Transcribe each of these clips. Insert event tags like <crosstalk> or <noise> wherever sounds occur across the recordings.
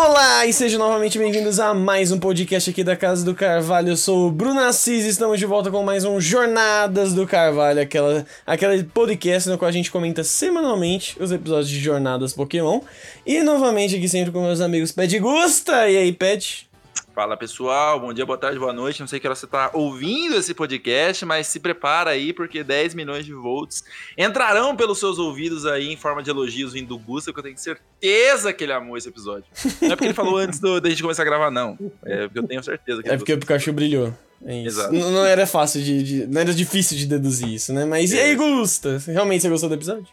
Olá e sejam novamente bem-vindos a mais um podcast aqui da Casa do Carvalho. Eu sou o Bruno Assis e estamos de volta com mais um Jornadas do Carvalho, aquela, aquela podcast no qual a gente comenta semanalmente os episódios de Jornadas Pokémon. E novamente aqui sempre com meus amigos Pet Gusta. E aí, Pet? Fala pessoal, bom dia, boa tarde, boa noite. Não sei que hora você está ouvindo esse podcast, mas se prepara aí porque 10 milhões de volts entrarão pelos seus ouvidos aí em forma de elogios vindo do Gusta, que eu tenho certeza que ele amou esse episódio. Não é porque ele falou <laughs> antes do, da gente começar a gravar, não. É porque eu tenho certeza que É porque o Pikachu brilhou. É isso. Exato. Não, não era fácil de, de- Não era difícil de deduzir isso, né? Mas e aí, É. Gusta? Realmente você gostou do episódio?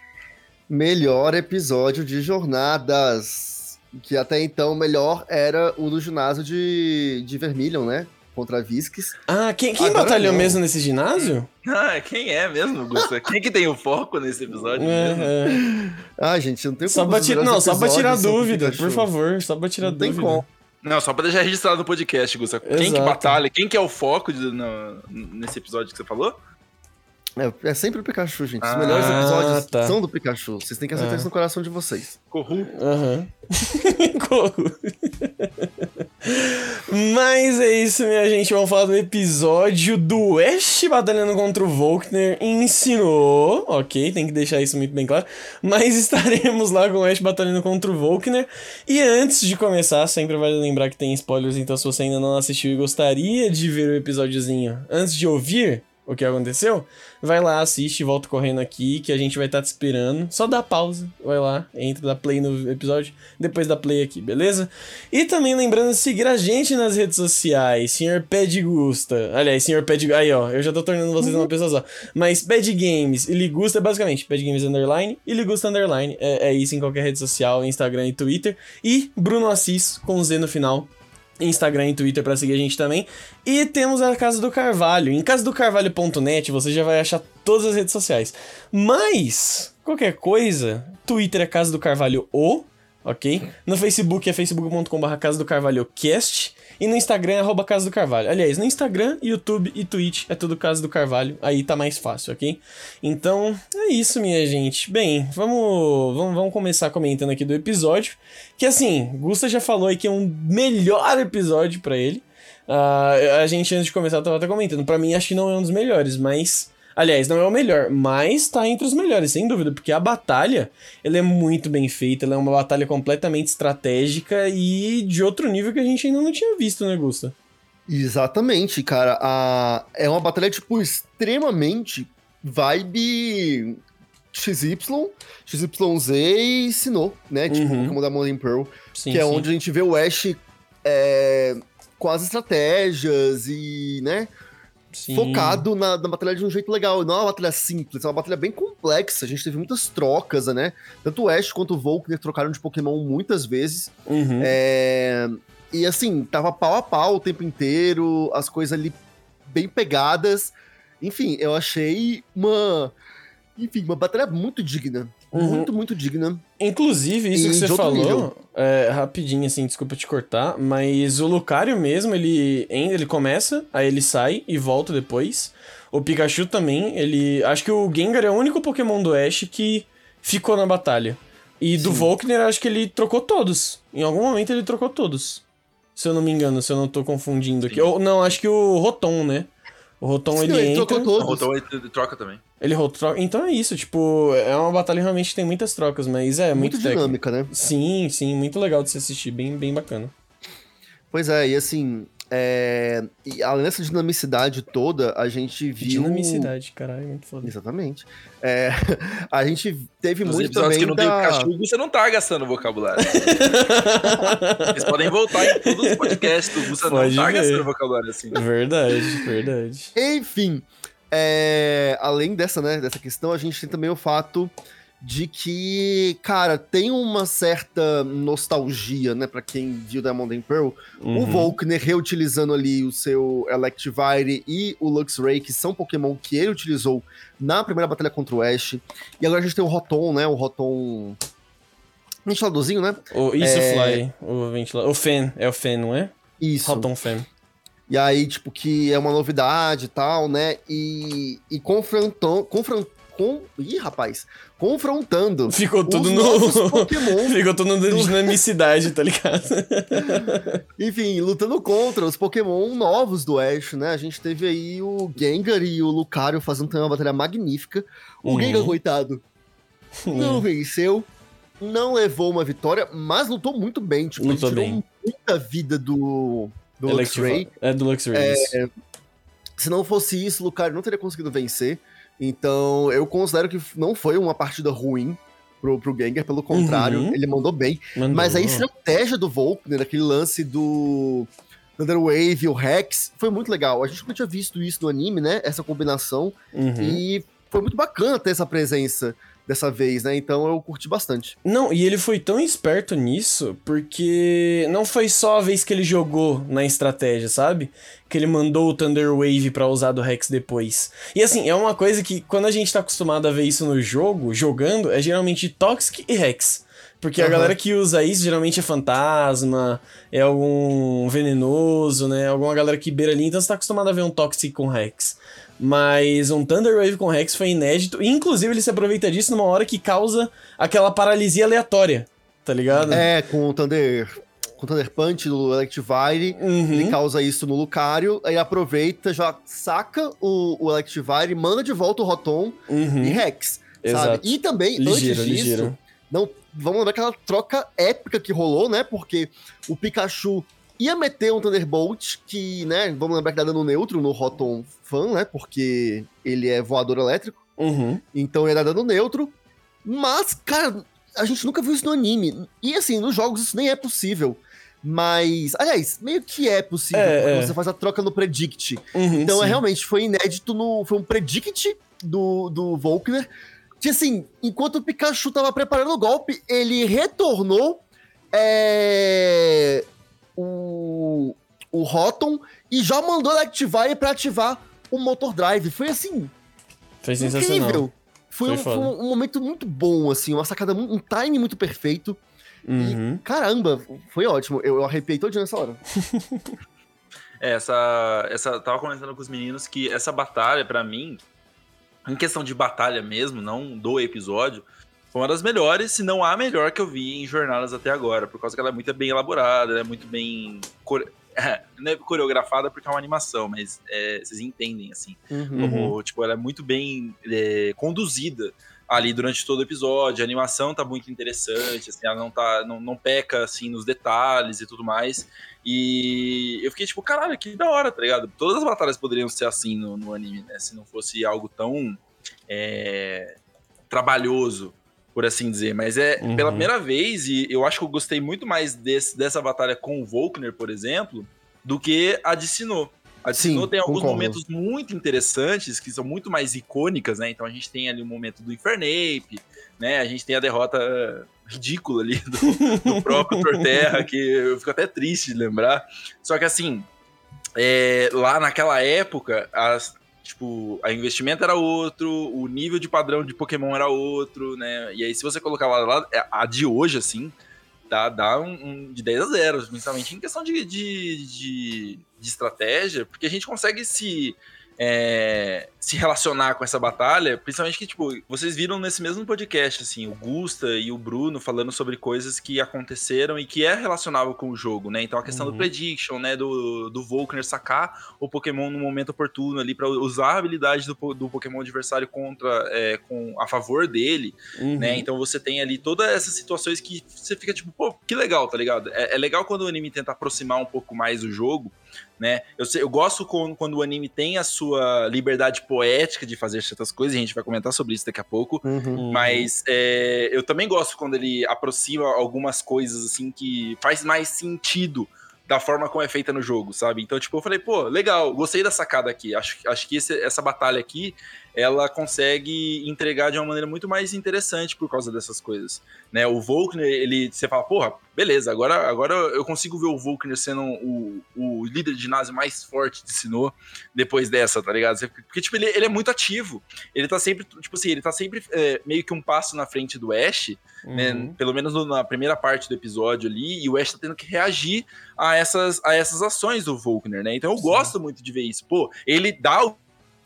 Melhor episódio de Jornadas. Que até então o melhor era o do ginásio de, de Vermilion, né? Contra a Visques. Ah, quem, quem Agora batalhou não. mesmo nesse ginásio? Ah, quem é mesmo, Gusta? Quem que tem o foco nesse episódio mesmo? É, é. Ah, gente, não tem Só como melhores não, só pra tirar dúvida, por favor, só pra tirar Não tem dúvida. como. Não, só pra deixar registrado no podcast, Gusta. Quem que batalha? Quem que é o foco de- no- nesse episódio que você falou? É, é sempre o Pikachu, gente. Os Ah, melhores episódios tá. são do Pikachu. Vocês têm que aceitar Ah. isso no coração de vocês. Corru. Aham. <laughs> Corro. Mas é isso, minha gente. Vamos falar do episódio do Ash batalhando contra o Volkner. Ensinou, ok, tem que deixar isso muito bem claro. Mas <laughs> estaremos lá com o Ash batalhando contra o Volkner. E antes de começar, sempre vale lembrar que tem spoilers. Então, se você ainda não assistiu e gostaria de ver o episódiozinho antes de ouvir o que aconteceu, vai lá, assiste, volta correndo aqui, que a gente vai estar te esperando. Só dá pausa, vai lá, entra, dá play no episódio, depois dá play aqui, beleza? E também lembrando de seguir a gente nas redes sociais, Sr. Ped Gusta. Aliás, Sr. Ped... Aí, ó, eu já tô tornando vocês uma pessoa só. Mas Ped Games e Ligusta basicamente Ped Games Underline e Ligusta Underline. É, é isso em qualquer rede social, Instagram e Twitter. E Bruno Assis, com Z no final. Instagram e Twitter pra seguir a gente também. E temos a Casa do Carvalho. Em casadocarvalho.net você já vai achar todas as redes sociais. Mas, qualquer coisa, Twitter é Casa do Carvalho O, ok? No Facebook é facebook.com.br Casa do Carvalho Cast. E no Instagram é arroba Casa do Carvalho. Aliás, no Instagram, YouTube e Twitch é tudo Casa do Carvalho. Aí tá mais fácil, ok? Então, é isso, minha gente. Bem, vamos, vamos, vamos começar comentando aqui do episódio. Que assim, Gusta já falou aí que é um melhor episódio pra ele. Ah, a gente, antes de começar, tava até comentando. Pra mim, acho que não é um dos melhores, mas. Aliás, não é o melhor, mas tá entre os melhores, sem dúvida, porque a batalha, ela é muito bem feita, ela é uma batalha completamente estratégica e de outro nível que a gente ainda não tinha visto, né, Gusta? Exatamente, cara. A... É uma batalha, tipo, extremamente vibe XY, XYZ e Sinnoh, né? Tipo, Uhum. Pokémon da Morning Pearl. Sim, que é sim. onde a gente vê o Ash é, com as estratégias e, né, Sim. focado na, na batalha de um jeito legal. Não é uma batalha simples, é uma batalha bem complexa. A gente teve muitas trocas, né? Tanto o Ash quanto o Volkner trocaram de Pokémon muitas vezes. Uhum. É, e assim, tava pau a pau o tempo inteiro, as coisas ali bem pegadas. Enfim, eu achei uma. Enfim, uma batalha muito digna. Uhum. Muito, muito digna. Inclusive, isso E que você falou, é, rapidinho, assim, desculpa te cortar, mas o Lucario mesmo, ele, ele começa, aí ele sai e volta depois. O Pikachu também, ele. Acho que o Gengar é o único Pokémon do Ash que ficou na batalha. E do Sim. Volkner, acho que ele trocou todos. Em algum momento ele trocou todos. Se eu não me engano, se eu não tô confundindo aqui. Ou, não, acho que o Rotom, né? O Rotom ele, ele entra. trocou O todos. Rotom ele troca também. Ele rotro... Então é isso, tipo, é uma batalha realmente que tem muitas trocas, mas é muito, muito técnico. dinâmica, né? Sim, sim, muito legal de se assistir, bem, bem bacana. Pois é, e assim, é, e além dessa dinamicidade toda, a gente viu. Dinamicidade, caralho, muito foda. Exatamente. É, <laughs> a gente teve Nos muito episódios também que não tem da... Pikachu, você não tá gastando vocabulário. <laughs> Vocês podem voltar em todos os podcasts do Gusta não Pode tá ver. gastando vocabulário assim. verdade, verdade. Enfim, é, além dessa, né, dessa questão, a gente tem também o fato de que, cara, tem uma certa nostalgia, né, pra quem viu Diamond and Pearl, o Uhum. Volkner reutilizando ali o seu Electivire e o Luxray, que são Pokémon que ele utilizou na primeira batalha contra o Ash. E agora a gente tem o Rotom, né? O Rotom. Ventiladorzinho, né? O, isso, É. O ventilador. O Fan, é o Fan, não é? Isso. Rotom Fan. E aí, tipo, que é uma novidade e tal, né? E, e confrontou, confron- com. Ih, rapaz! Confrontando. Ficou tudo os no. <laughs> Pokémon. Ficou tudo na dinamicidade, tá ligado? <laughs> Enfim, lutando contra os Pokémon novos do Ash, né? A gente teve aí o Gengar e o Lucario fazendo também uma batalha magnífica. O Uhum. Gengar, coitado, não venceu, não levou uma vitória, mas lutou muito bem. Tipo, Lutou ele tirou bem. muita vida do, do Luxray. É do Luxray. isso. Se não fosse isso, o Lucario não teria conseguido vencer. Então, eu considero que não foi uma partida ruim pro, pro Gengar, pelo contrário, Uhum. ele mandou bem. Mandou. Mas a estratégia do Volkner, aquele lance do Thunder Wave e o Rex, foi muito legal. A gente nunca tinha visto isso no anime, né? Essa combinação. Uhum. E foi muito bacana ter essa presença dessa vez, né? Então eu curti bastante. Não, e ele foi tão esperto nisso, porque não foi só a vez que ele jogou na estratégia, sabe? Que ele mandou o Thunder Wave pra usar do Rex depois. E assim, é uma coisa que quando a gente tá acostumado a ver isso no jogo, jogando, é geralmente Toxic e Rex. Porque a Aham. galera que usa isso geralmente é fantasma, é algum venenoso, né? Alguma galera que beira ali, então você tá acostumado a ver um Toxic com Rex. Mas um Thunder Wave com Rex foi inédito, e inclusive ele se aproveita disso numa hora que causa aquela paralisia aleatória, tá ligado? É, com o Thunder. Com o Thunder Punch do Electivire. Uhum. Ele causa isso no Lucario, aí aproveita, já saca o, o Electivire, manda de volta o Rotom Uhum. e Rex, Exato. sabe? E também, Ligeiro, antes disso, ligeiro. não, vamos lembrar aquela troca épica que rolou, né? Porque o Pikachu ia meter um Thunderbolt, que, né, vamos lembrar que dá dano neutro no Rotom Fan, né? Porque ele é voador elétrico, Uhum. então ia dar dano neutro. Mas, cara, a gente nunca viu isso no anime. E assim, nos jogos isso nem é possível. Mas, aliás, meio que é possível, É, porque é. você faz a troca no Predict. Uhum, Então, é realmente, foi inédito no. Foi um predict do, do Volkner. Que assim, enquanto o Pikachu tava preparando o golpe, ele retornou é, o, o Rotom e já mandou ele ativar ele pra ativar o Motor Drive. Foi assim, Foi sensacional. incrível. Foi, Foi um, foi um- um momento muito bom, assim, uma sacada, um time muito perfeito. Uhum. Caramba, foi ótimo. Eu, eu arrepiei todinho nessa hora. <laughs> É, essa, essa. Tava comentando com os meninos que essa batalha, pra mim, em questão de batalha mesmo, não do episódio, foi uma das melhores, se não a melhor que eu vi em jornadas até agora, por causa que ela é muito bem elaborada, ela é muito bem. core- <laughs> não é coreografada porque é uma animação, mas é, vocês entendem, assim. Uhum. Como, tipo, ela é muito bem é, conduzida ali durante todo o episódio. A animação tá muito interessante, assim, ela não tá. Não, não peca assim nos detalhes e tudo mais. E eu fiquei tipo, caralho, que da hora, tá ligado? Todas as batalhas poderiam ser assim no, no anime, né? Se não fosse algo tão é, trabalhoso, por assim dizer. Mas é Uhum. pela primeira vez, e eu acho que eu gostei muito mais desse, dessa batalha com o Volkner, por exemplo, do que a de Sinnoh. A de Sim, Sinnoh tem alguns concordo. momentos muito interessantes, que são muito mais icônicas, né? Então a gente tem ali o momento do Infernape, né? A gente tem a derrota ridícula ali do, do <laughs> próprio Torterra, que eu fico até triste de lembrar. Só que assim, é, lá naquela época, as, tipo, a investimento era outro, o nível de padrão de Pokémon era outro, né? E aí, se você colocar lá, lá a de hoje, assim, dá, dá um, um de 10 a 0, principalmente em questão de, de, de, de estratégia, porque a gente consegue se. É, se relacionar com essa batalha, principalmente que, tipo, vocês viram nesse mesmo podcast, assim, o Gusta e o Bruno falando sobre coisas que aconteceram e que é relacionável com o jogo, né? Então a questão Uhum. do prediction, né? Do, do Volkner sacar o Pokémon no momento oportuno ali para usar a habilidade do, do Pokémon adversário contra, é, com, a favor dele, Uhum. né? Então você tem ali todas essas situações que você fica tipo, pô, que legal, tá ligado? É, é legal quando o anime tenta aproximar um pouco mais o jogo, né? Eu, eu gosto quando, quando o anime tem a sua liberdade poética de fazer certas coisas, e a gente vai comentar sobre isso daqui a pouco. Uhum. Uhum. Mas é, eu também gosto quando ele aproxima algumas coisas assim que faz mais sentido da forma como é feita no jogo, sabe? Então, tipo, eu falei, pô, legal, gostei da sacada aqui. Acho, acho que esse- essa batalha aqui, ela consegue entregar de uma maneira muito mais interessante por causa dessas coisas, né? O Volkner, ele, você fala, porra, beleza, agora, agora eu consigo ver o Volkner sendo o, o líder de ginásio mais forte de Sinnoh depois dessa, tá ligado? Porque, tipo, ele, ele é muito ativo. Ele tá sempre, tipo assim, ele tá sempre é, meio que um passo na frente do Ash, né? Uhum. Pelo menos no- na primeira parte do episódio ali, e o Ash tá tendo que reagir a essas, a essas ações do Volkner, né? Então eu Sim. gosto muito de ver isso. Pô, ele dá o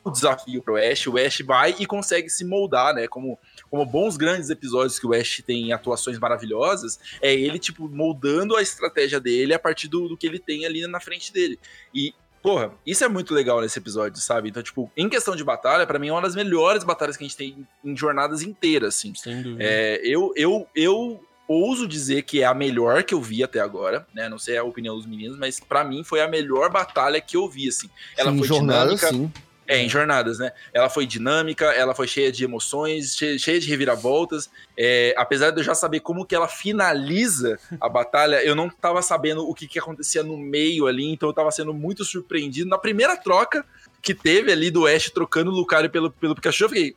o desafio pro Ash, o Ash vai e consegue se moldar, né? Como, como bons grandes episódios que o Ash tem atuações maravilhosas, é ele, tipo, moldando a estratégia dele a partir do, do que ele tem ali na frente dele. E Porra, isso é muito legal nesse episódio, sabe? Então, tipo, em questão de batalha, para mim é uma das melhores batalhas que a gente tem em jornadas inteiras, assim. Sem dúvida. É, eu, eu, eu ouso dizer que é a melhor que eu vi até agora, né? Não sei a opinião dos meninos, mas para mim foi a melhor batalha que eu vi, assim. Ela sim, foi jornada, dinâmica. sim. É, em jornadas, né? Ela foi dinâmica, ela foi cheia de emoções, cheia, de reviravoltas. É, apesar de eu já saber como que ela finaliza a batalha, eu não tava sabendo o que, que acontecia no meio ali, então eu tava sendo muito surpreendido. Na primeira troca que teve ali do Ash trocando o Lucario pelo, pelo Pikachu, eu fiquei.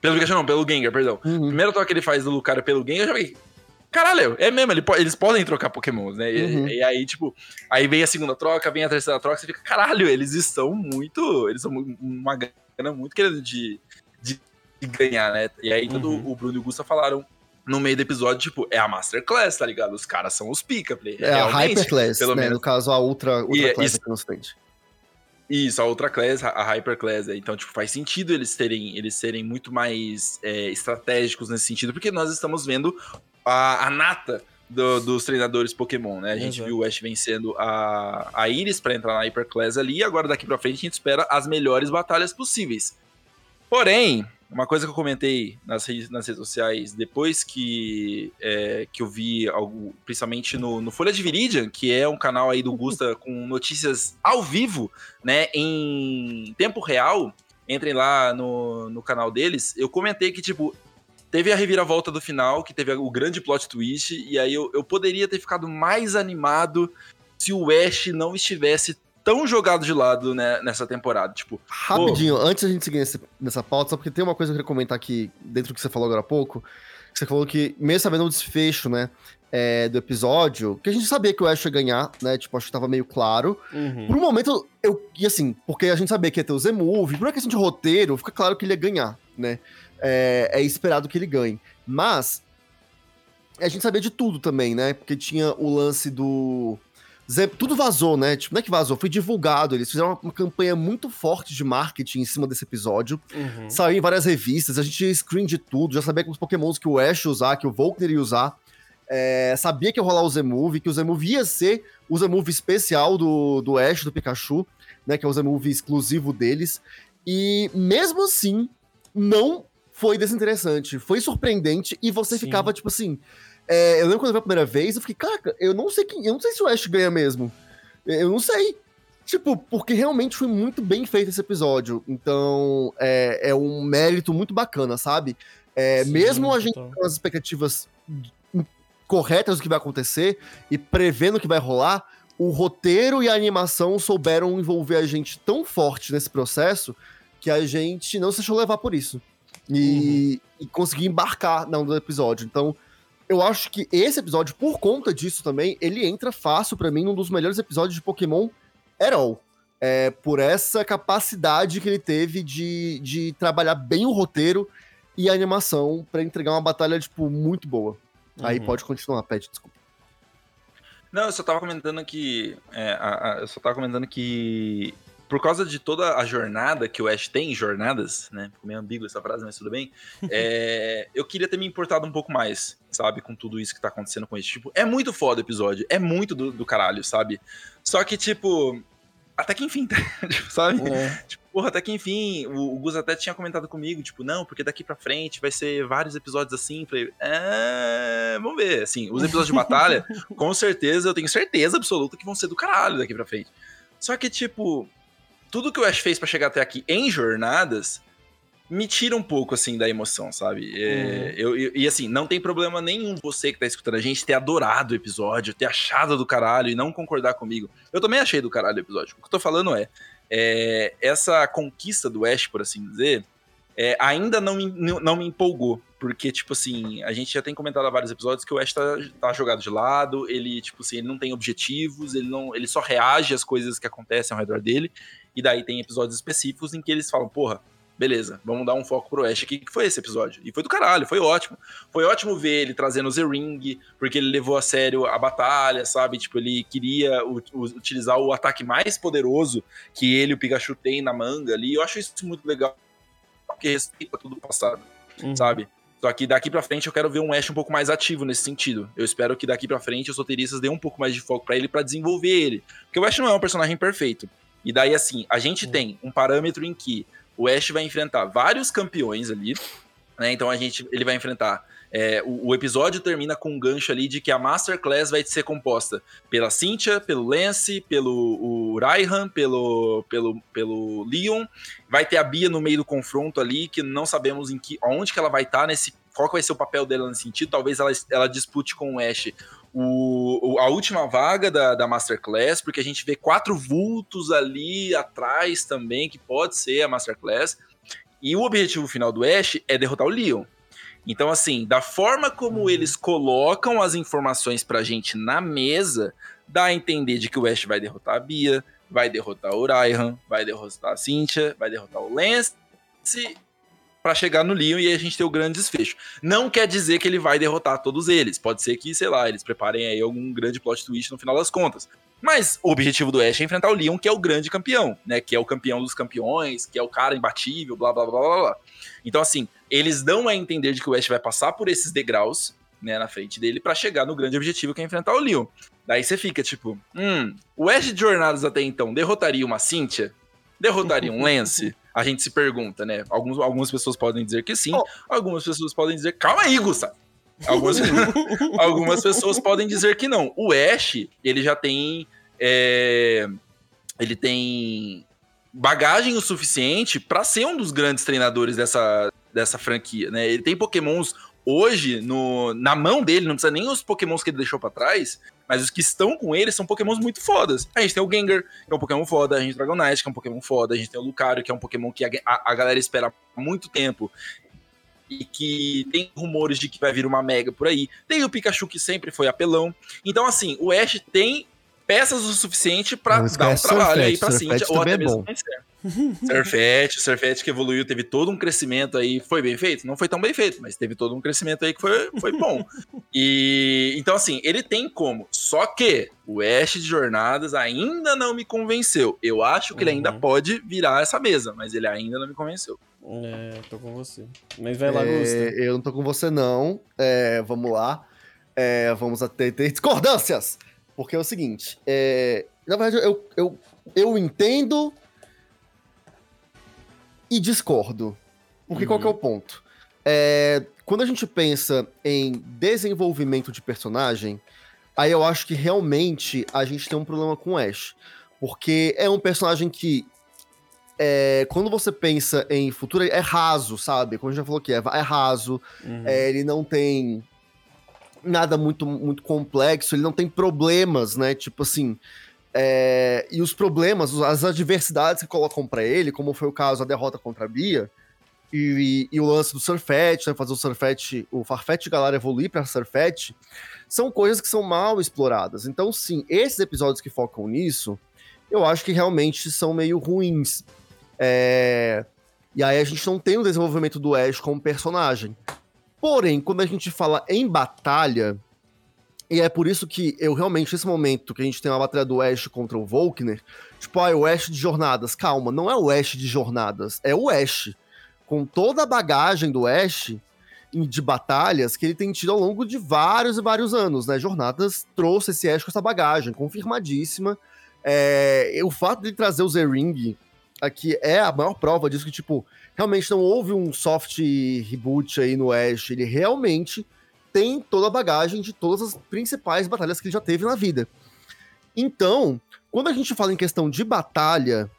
Pelo Pikachu não, pelo Gengar, perdão. Uhum. Primeira troca que ele faz do Lucario pelo Gengar, eu já fiquei. Caralho, é mesmo, ele po- eles podem trocar Pokémons, né? E- Uhum. E, aí, tipo, aí vem a segunda troca, vem a terceira troca, você fica, caralho, eles estão muito. Eles são uma grana muito querendo de, de, de ganhar, né? E aí, todo Uhum. o Bruno e o Gusta falaram no meio do episódio, tipo, é a Masterclass, tá ligado? Os caras são os pica, play. É a Hyperclass, pelo né? menos. No caso, a Ultra, ultra E é Class isso- aqui no ocidente. Isso, a outra class, a a Hyper Class. né? Então, tipo, faz sentido eles terem, eles serem muito mais é, estratégicos nesse sentido, porque nós estamos vendo a, a nata do- dos treinadores Pokémon, né? A gente Exato. viu o Ash vencendo a, a Iris pra entrar na Hyper Class ali, e agora daqui pra frente a gente espera as melhores batalhas possíveis. Porém, uma coisa que eu comentei nas redes, nas redes sociais depois que, é, que eu vi algo, principalmente no, no Folha de Viridian, que é um canal aí do Gusta <laughs> com notícias ao vivo, né, em tempo real, entrem lá no, no canal deles, eu comentei que, tipo, teve a reviravolta do final, que teve o grande plot twist, e aí eu, eu poderia ter ficado mais animado se o Ash não estivesse tão jogado de lado né, nessa temporada. Tipo, Rapidinho, antes da gente seguir nesse- nessa pauta, só porque tem uma coisa que eu queria comentar aqui, dentro do que você falou agora há pouco, que você falou que, mesmo sabendo o desfecho, né, é, do episódio, que a gente sabia que o Ash ia ganhar, né, tipo, acho que tava meio claro. Uhum. Por um momento, eu, e assim, porque a gente sabia que ia ter o Z-Move, por uma questão de roteiro, fica claro que ele ia ganhar, né, é, é esperado que ele ganhe. Mas, a gente sabia de tudo também, né, porque tinha o lance do... Tudo vazou, né? Tipo, não é que vazou, foi divulgado. Eles fizeram uma, uma campanha muito forte de marketing em cima desse episódio. Uhum. Saiu em várias revistas, a gente screen de tudo, já sabia que os pokémons que o Ash ia usar, que o Volkner ia usar. É, sabia que ia rolar o Z-Move, que o Z-Move ia ser o Z-Move especial do, do Ash, do Pikachu, né? Que é o Z-Move exclusivo deles. E mesmo assim, não foi desinteressante. Foi surpreendente e você Sim. ficava, tipo assim. é, eu lembro quando eu vi a primeira vez, eu fiquei, caraca, eu não sei quem. Eu não sei se o Ash ganha mesmo. Eu não sei. Tipo, porque realmente foi muito bem feito esse episódio. Então, é, é um mérito muito bacana, sabe? É, Sim, mesmo a gente com as expectativas corretas do que vai acontecer e prevendo o que vai rolar, o roteiro e a animação souberam envolver a gente tão forte nesse processo que a gente não se deixou levar por isso. E, e conseguir embarcar na onda do episódio. Então, eu acho que esse episódio, por conta disso também, ele entra fácil pra mim num dos melhores episódios de Pokémon at all. É, por essa capacidade que ele teve de, de trabalhar bem o roteiro e a animação pra entregar uma batalha, tipo, muito boa. Aí Uhum. pode continuar, Pet, desculpa. Não, eu só tava comentando que. é, a- a- eu só tava comentando que. Por causa de toda a jornada que o Ash tem, jornadas, né? Ficou meio ambígua essa frase, mas tudo bem. <laughs> é, eu queria ter me importado um pouco mais, sabe? Com tudo isso que tá acontecendo com isso. Tipo, é muito foda o episódio. É muito do, do caralho, sabe? Só que, tipo. Até que enfim, <laughs> tipo, sabe? É. Tipo, porra, até que enfim, o, o Gus até tinha comentado comigo, tipo, não, porque daqui pra frente vai ser vários episódios assim. Falei, é, vamos ver. Assim, os episódios de batalha, <laughs> com certeza, eu tenho certeza absoluta que vão ser do caralho daqui pra frente. Só que, tipo, tudo que o Ash fez pra chegar até aqui em jornadas me tira um pouco, assim, da emoção, sabe? É, eu, eu- e assim, não tem problema nenhum você que tá escutando a gente ter adorado o episódio, ter achado do caralho e não concordar comigo. Eu também achei do caralho o episódio. O que eu tô falando é, é, essa conquista do Ash, por assim dizer, é, ainda não me, não me empolgou. Porque, tipo assim, a gente já tem comentado há vários episódios que o Ash tá, tá jogado de lado, ele, tipo assim, ele não tem objetivos, ele, não, ele só reage às coisas que acontecem ao redor dele. E daí tem episódios específicos em que eles falam, porra, beleza, vamos dar um foco pro Ash aqui, que foi esse episódio. E foi do caralho, foi ótimo. Foi ótimo ver ele trazendo o Z-Ring, porque ele levou a sério a batalha, sabe? Tipo, ele queria utilizar o ataque mais poderoso que ele e o Pikachu tem na manga ali. Eu acho isso muito legal, porque respeita tudo o passado, uhum. sabe? Só que daqui pra frente eu quero ver um Ash um pouco mais ativo nesse sentido. Eu espero que daqui pra frente os roteiristas dêem um pouco mais de foco para ele para desenvolver ele. Porque o Ash não é um personagem perfeito. E daí, assim, a gente uhum. tem um parâmetro em que o Ash vai enfrentar vários campeões ali, né? Então a gente, ele vai enfrentar. É, o, o, episódio termina com um gancho ali de que a Masterclass vai ser composta pela Cynthia, pelo Lance, pelo o Raihan, pelo, pelo, pelo Leon. Vai ter a Bia no meio do confronto ali, que não sabemos em que, onde que ela vai estar tá nesse. Qual vai ser o papel dela nesse sentido? Talvez ela, ela dispute com o Ash o, a última vaga da, da Masterclass, porque a gente vê quatro vultos ali atrás também, que pode ser a Masterclass. E o objetivo final do Ash é derrotar o Leon. Então, assim, da forma como uhum. eles colocam as informações pra gente na mesa, dá a entender de que o Ash vai derrotar a Bia, vai derrotar o Raihan, vai derrotar a Cynthia, vai derrotar o Lance para chegar no Leon e a gente ter o grande desfecho. Não quer dizer que ele vai derrotar todos eles. Pode ser que, sei lá, eles preparem aí algum grande plot twist no final das contas. Mas o objetivo do Ash é enfrentar o Leon, que é o grande campeão, né? Que é o campeão dos campeões, que é o cara imbatível, blá blá blá blá blá. Então, assim, eles dão a entender de que o Ash vai passar por esses degraus, né, na frente dele, para chegar no grande objetivo que é enfrentar o Leon. Daí você fica tipo, hum, o Ash de Jornadas até então derrotaria uma Cynthia? Derrotaria um <laughs> Lance? a gente se pergunta, né? Alguns, algumas pessoas podem dizer que sim, oh. algumas pessoas podem dizer, calma aí, Gustavo. Algumas, <laughs> algumas pessoas podem dizer que não. O Ash, ele já tem. É, ele tem bagagem o suficiente para ser um dos grandes treinadores dessa, dessa franquia, né? Ele tem pokémons hoje no, na mão dele, não precisa nem os pokémons que ele deixou para trás, mas os que estão com ele são pokémons muito fodas. A gente tem o Gengar, que é um pokémon foda, a gente tem o Dragonite, que é um pokémon foda, a gente tem o Lucario, que é um pokémon que a, a, a galera espera há muito tempo e que tem rumores de que vai vir uma mega por aí. Tem o Pikachu que sempre foi apelão. Então, assim, o Ash tem peças o suficiente para dar um trabalho aí pra Cintia, ou até é mesmo vencer. Surfette, Surfette que evoluiu, teve todo um crescimento aí, foi bem feito? Não foi tão bem feito, mas teve todo um crescimento aí que foi, foi bom. <laughs> e então assim, ele tem como. Só que o Ash de Jornadas ainda não me convenceu. Eu acho que uhum. ele ainda uhum. pode virar essa mesa, mas ele ainda não me convenceu. É, tô com você. Mas vai lá, é, Gusta. Eu não tô com você não. É, vamos lá. É, vamos ter, ter discordâncias. Porque é o seguinte, é, na verdade eu, eu, eu entendo e discordo. Porque uhum. qual que é o ponto? É, quando a gente pensa em desenvolvimento de personagem, aí eu acho que realmente a gente tem um problema com o Ash. Porque é um personagem que, é, quando você pensa em futuro, é raso, sabe? Como a gente já falou que é, é raso, uhum. é, ele não tem nada muito, muito complexo, ele não tem problemas, né? Tipo assim, é, e os problemas, as adversidades que colocam para ele, como foi o caso da derrota contra a Bia, e, e, e o lance do Surfette, né, fazer o Surfette, o Farfetch Galar evoluir para Surfette, são coisas que são mal exploradas. Então, sim, esses episódios que focam nisso, eu acho que realmente são meio ruins. É... E aí a gente não tem o desenvolvimento do Ash como personagem. Porém, quando a gente fala em batalha, e é por isso que eu realmente, nesse momento que a gente tem uma batalha do Ash contra o Volkner, tipo, ah, é o Ash de jornadas. Calma, não é o Ash de jornadas, é o Ash. Com toda a bagagem do Ash de batalhas que ele tem tido ao longo de vários e vários anos, né? Jornadas trouxe esse Ash com essa bagagem, confirmadíssima. É, o fato de trazer o Z-Ring aqui é a maior prova disso, que, tipo, realmente não houve um soft reboot aí no Ash, ele realmente tem toda a bagagem de todas as principais batalhas que ele já teve na vida. Então, quando a gente fala em questão de batalha,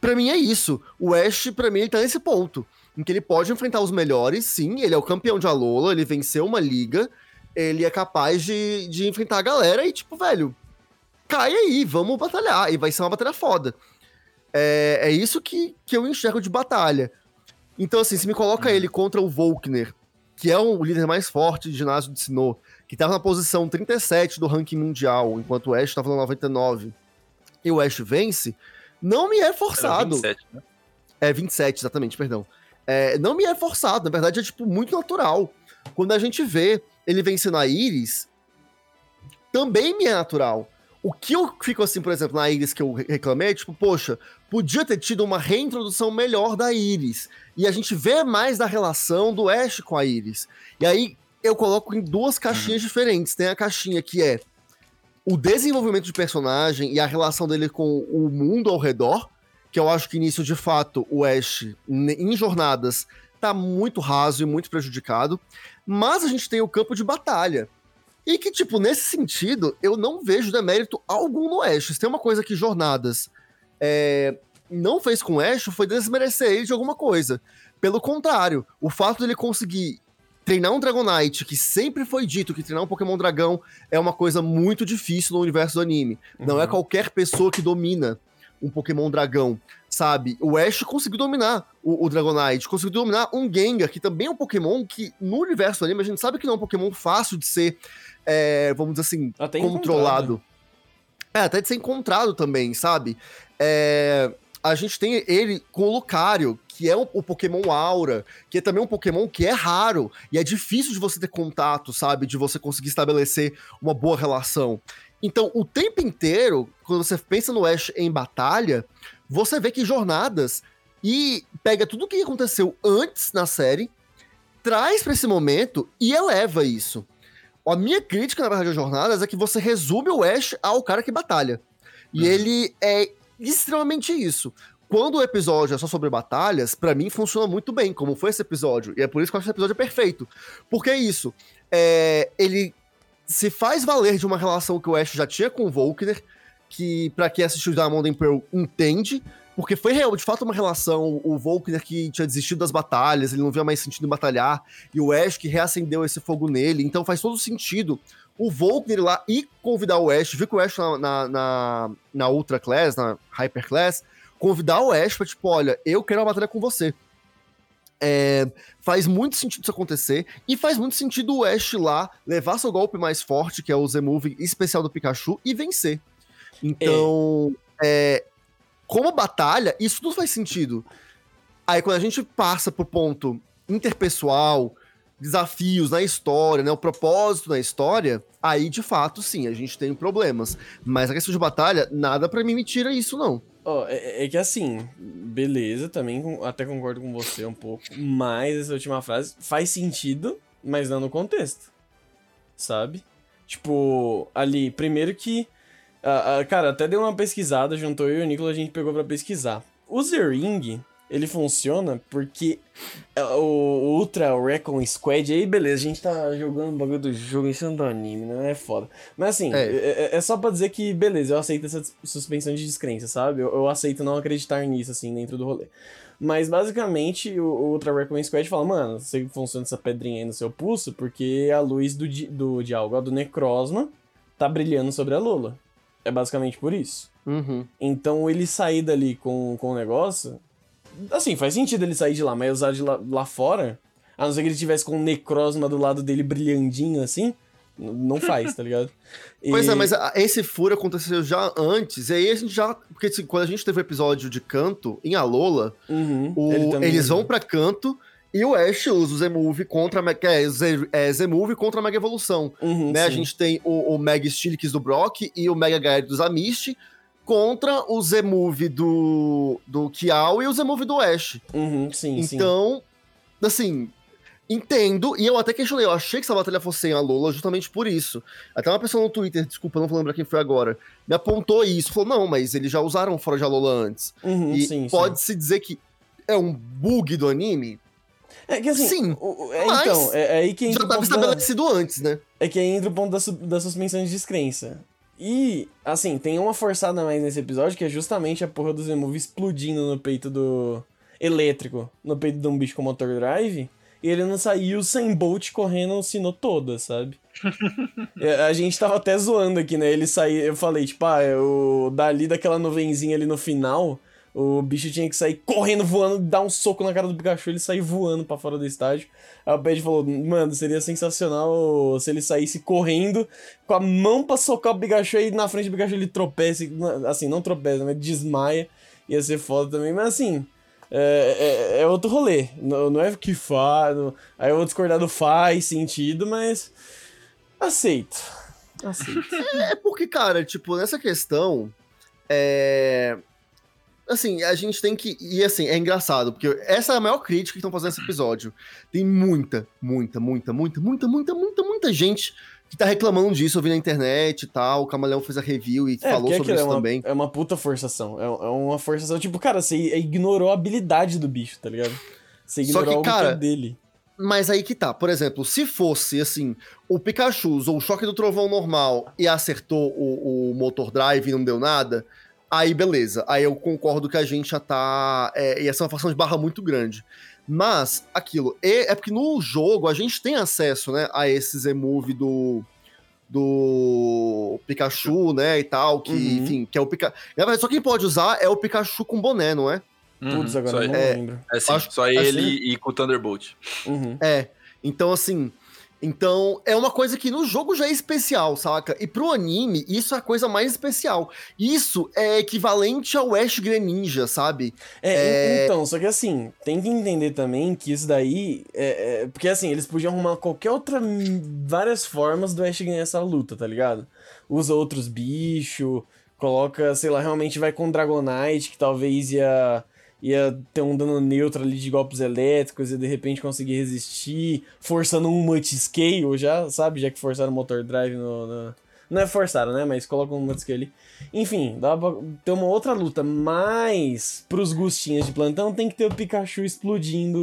para mim é isso. O Ash, para mim, ele tá nesse ponto. Em que ele pode enfrentar os melhores, sim, ele é o campeão de Alola, ele venceu uma liga, ele é capaz de, de enfrentar a galera e, tipo, velho, cai aí, vamos batalhar, e vai ser uma batalha foda. É, é isso que, que eu enxergo de batalha. Então, assim, se me coloca ele contra o Volkner que é o líder mais forte de ginásio de Sinnoh, que estava na posição 37 do ranking mundial, enquanto o Ash estava no 99, e o Ash vence, não me é forçado. 27, né? É 27, exatamente, perdão. É, não me é forçado, na verdade é, tipo, muito natural. Quando a gente vê ele vencendo a Iris, também me é natural. O que eu fico assim, por exemplo, na Iris que eu reclamei, tipo, poxa, podia ter tido uma reintrodução melhor da Iris. E a gente vê mais da relação do Ash com a Iris. E aí eu coloco em duas caixinhas uhum. diferentes. Tem a caixinha que é o desenvolvimento de personagem e a relação dele com o mundo ao redor, que eu acho que nisso, de fato, o Ash, em jornadas, tá muito raso e muito prejudicado. Mas a gente tem o campo de batalha. E que, tipo, nesse sentido, eu não vejo demérito algum no Ash. Se tem uma coisa que jornadas é, não fez com o Ash, foi desmerecer ele de alguma coisa. Pelo contrário, o fato dele conseguir treinar um Dragonite, que sempre foi dito que treinar um Pokémon Dragão é uma coisa muito difícil no universo do anime. Uhum. Não é uhum. qualquer pessoa que domina um Pokémon Dragão, sabe? O Ash conseguiu dominar o, o, Dragonite, conseguiu dominar um Gengar, que também é um Pokémon que no universo do anime a gente sabe que não é um Pokémon fácil de ser, é, vamos dizer assim, até controlado. Encontrado. É, até de ser encontrado também, sabe? É, a gente tem ele com o Lucario, que é o, o, Pokémon Aura, que é também um Pokémon que é raro e é difícil de você ter contato, sabe? De você conseguir estabelecer uma boa relação. Então, o tempo inteiro, quando você pensa no Ash em batalha, você vê que jornadas e pega tudo o que aconteceu antes na série, traz para esse momento e eleva isso. A minha crítica, na verdade, às jornadas é que você resume o Ash ao cara que batalha. E uhum. ele é extremamente isso. Quando o episódio é só sobre batalhas, para mim funciona muito bem, como foi esse episódio. E é por isso que eu acho esse episódio perfeito. Porque é isso. É, ele se faz valer de uma relação que o Ash já tinha com o Volkner, que para quem assistiu Diamond Pearl entende, porque foi real, de fato uma relação, o Volkner que tinha desistido das batalhas, ele não via mais sentido em batalhar, e o Ash que reacendeu esse fogo nele, então faz todo sentido o Volkner lá e convidar o Ash, viu que o Ash na, na, na, na Ultra Class, na Hyper Class, convidar o Ash pra, tipo, olha, eu quero uma batalha com você. É, faz muito sentido isso acontecer, e faz muito sentido o Ash lá levar seu golpe mais forte, que é o Z-Move especial do Pikachu, e vencer. Então, é. É, como batalha, isso tudo faz sentido. Aí quando a gente passa pro ponto interpessoal, desafios na história, né, o propósito na história, aí de fato sim, a gente tem problemas. Mas a questão de batalha, nada para mim me tira isso não. Oh, é, é, que assim, beleza, também até concordo com você um pouco, mas essa última frase faz sentido, mas não no contexto, sabe? Tipo, ali, primeiro que, uh, uh, cara, até deu uma pesquisada, juntou eu e o Nicolas, a gente pegou para pesquisar. O Zering, ele funciona porque é, o Ultra Recon Squad, aí beleza, a gente tá jogando o bagulho do jogo em cima do anime, né? É foda. Mas assim, é. É, é. só pra dizer que, beleza, eu aceito essa suspensão de descrença, sabe? Eu, eu, aceito não acreditar nisso, assim, dentro do rolê. Mas basicamente o, o Ultra Recon Squad fala, mano, você funciona essa pedrinha aí no seu pulso porque a luz do, do de algo, do Necrosma, tá brilhando sobre a Lula. É basicamente por isso. Uhum. Então ele sair dali com, com o negócio Assim, faz sentido ele sair de lá, mas usar de lá, lá fora, a não ser que ele tivesse com um necrosma do lado dele brilhandinho assim, não faz, tá ligado? E... <laughs> Pois é, mas esse furo aconteceu já antes, e aí a gente já. Porque assim, quando a gente teve o episódio de canto em Alola, uhum, o, ele eles vão para canto. E o Ash usa o Z-Move contra a é, é, Z-Move contra a Mega Evolução. Uhum, né? A gente tem o, o Mega Stilix do Brock e o Mega Gaia dos Amish contra o Z-Move do, do Kiao e o Z-Move do Ash. Uhum, sim, então, sim. assim, entendo, e eu até questionei, eu achei que essa batalha fosse sem a Lola justamente por isso. Até uma pessoa no Twitter, desculpa, não vou lembrar quem foi agora, me apontou isso, falou, não, mas eles já usaram fora de Alola antes. Uhum, e pode-se dizer que é um bug do anime? É que assim, Sim, o, é, então, é, é, aí que entra Já estava estabelecido da, antes, né? É que aí entra o ponto da, da suspensão de descrença. E, assim, tem uma forçada mais nesse episódio que é justamente a porra do Z-Move explodindo no peito do. elétrico, no peito de um bicho com motor drive. E ele não saiu sem Bolt correndo o sino toda, sabe? <laughs> É, a gente tava até zoando aqui, né? Ele saiu. Eu falei, tipo, ah, eu, dali daquela nuvenzinha ali no final o bicho tinha que sair correndo, voando, dar um soco na cara do Pikachu, ele sair voando para fora do estádio. Aí o Ped falou: Mano, seria sensacional se ele saísse correndo com a mão pra socar o Pikachu e na frente do Pikachu ele tropece. Assim, não tropeça, mas desmaia. Ia ser foda também. Mas assim, é, é, é outro rolê. Não, não é que faz. Aí eu vou discordar do faz sentido, mas. Aceito. Aceito. <laughs> É porque, cara, tipo, nessa questão. É. Assim, a gente tem que. E assim, é engraçado, porque essa é a maior crítica que estão fazendo nesse episódio. Tem muita, muita, muita, muita, muita, muita, muita, muita gente que tá reclamando disso, eu vi na internet e tal. O Camaleão fez a review e É, falou porque sobre aquilo isso é uma, também. É uma puta forçação. É, é uma forçação. Tipo, cara, você ignorou a habilidade do bicho, tá ligado? Você Só ignorou algo que cara, é dele. Mas aí que tá. Por exemplo, se fosse assim, o Pikachu usou o choque do trovão normal e acertou o, o motor drive e não deu nada, aí beleza. Aí eu concordo que a gente já tá. É, ia ser uma fração de barra muito grande. Mas, aquilo, é, é porque no jogo a gente tem acesso, né, a esse Z-Move do. Do Pikachu, né, e tal, que, Uhum. enfim, que é o Pikachu. Na verdade, só quem pode usar é o Pikachu com boné, não é? Putz, Uhum, agora só eu não é- lembro. É sim, Acho- só ele que- e com o Thunderbolt. Uhum. É. Então, assim. Então, é uma coisa que no jogo já é especial, saca? E pro anime, isso é a coisa mais especial. Isso é equivalente ao Ash Greninja, sabe? É, É- então, só que assim, tem que entender também que isso daí. É, é- porque assim, eles podiam arrumar qualquer outra. várias formas do Ash ganhar essa luta, tá ligado? Usa outros bichos, coloca, sei lá, realmente vai com Dragonite, que talvez ia. Ia ter um dano neutro ali de golpes elétricos e de repente conseguir resistir, forçando um multiscale já, sabe? Já que forçaram o motor drive no. no- Não é forçaram, né? Mas colocam um multiscale ali. Enfim, dá pra ter uma outra luta, mas pros gostinhos de plantão tem que ter o Pikachu explodindo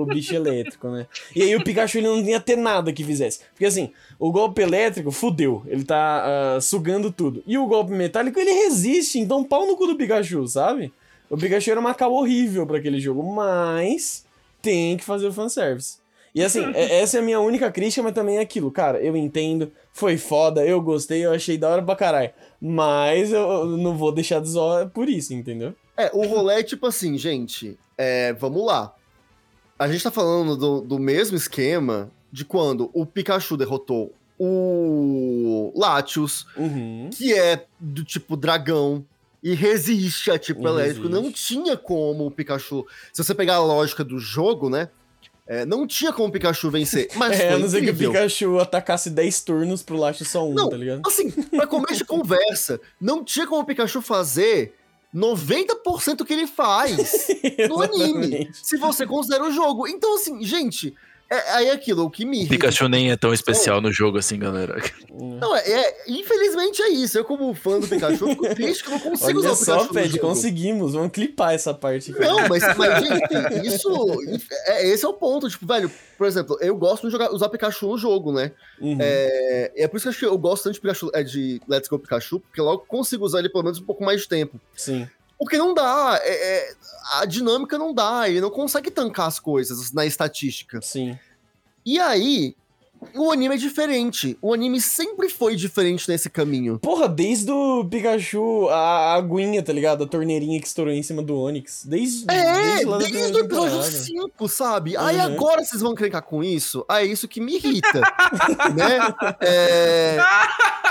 o, bicho elétrico, né? E aí o Pikachu ele não ia ter nada que fizesse. Porque assim, o golpe elétrico fudeu, ele tá ah, sugando tudo. E o golpe metálico ele resiste, então pau no cu do Pikachu, sabe? O Pikachu era uma cabo horrível pra aquele jogo, mas tem que fazer o fanservice. E assim, <laughs> é- essa é a minha única crítica, mas também é aquilo, cara, eu entendo, foi foda, eu gostei, eu achei da hora pra caralho. Mas eu não vou deixar de zoar por isso, entendeu? É, o rolê é tipo assim, gente. É, vamos lá. A gente tá falando do, do mesmo esquema de quando o Pikachu derrotou o Latios, Uhum. que é do tipo dragão e resiste a tipo E elétrico. Não resiste. tinha como o Pikachu. Se você pegar a lógica do jogo, né? é, não tinha como o Pikachu vencer. <laughs> Mas É, a foi não ser que o. Pikachu atacasse 10 turnos pro Latios só um, Não, tá ligado? Assim, pra começo de <laughs> conversa, não tinha como o Pikachu fazer 90% que ele faz <laughs> no anime. Se você considera o jogo. Então, assim, gente, é, aí é aquilo, o que me irrita. Pikachu nem é tão especial no jogo assim, galera. Não, é, é- infelizmente é isso. Eu, como fã do Pikachu, fico triste que eu não consigo usar Olha o só, Pikachu. no Pet, jogo. conseguimos. Vamos clipar essa parte aqui. Não, mas, mas, <laughs> gente, isso. É, esse é o ponto. Tipo, velho, por exemplo, eu gosto de jogar, usar Pikachu no jogo, né? Uhum. É, é por isso que eu, acho que eu gosto tanto de Pikachu, é, de Let's Go Pikachu, porque logo consigo usar ele pelo menos um pouco mais de tempo. Sim. Porque não dá, é- é, a dinâmica não dá, ele não consegue tancar as coisas na estatística. Sim. E aí, o anime é diferente. O anime sempre foi diferente nesse caminho. Porra, desde o Pikachu, a aguinha, tá ligado? A torneirinha que estourou em cima do Onix. Desde, É, desde primeira o episódio temporada. 5, sabe? Aí Uhum. agora vocês vão encrencar com isso? Aí é isso que me irrita, <laughs> né? É,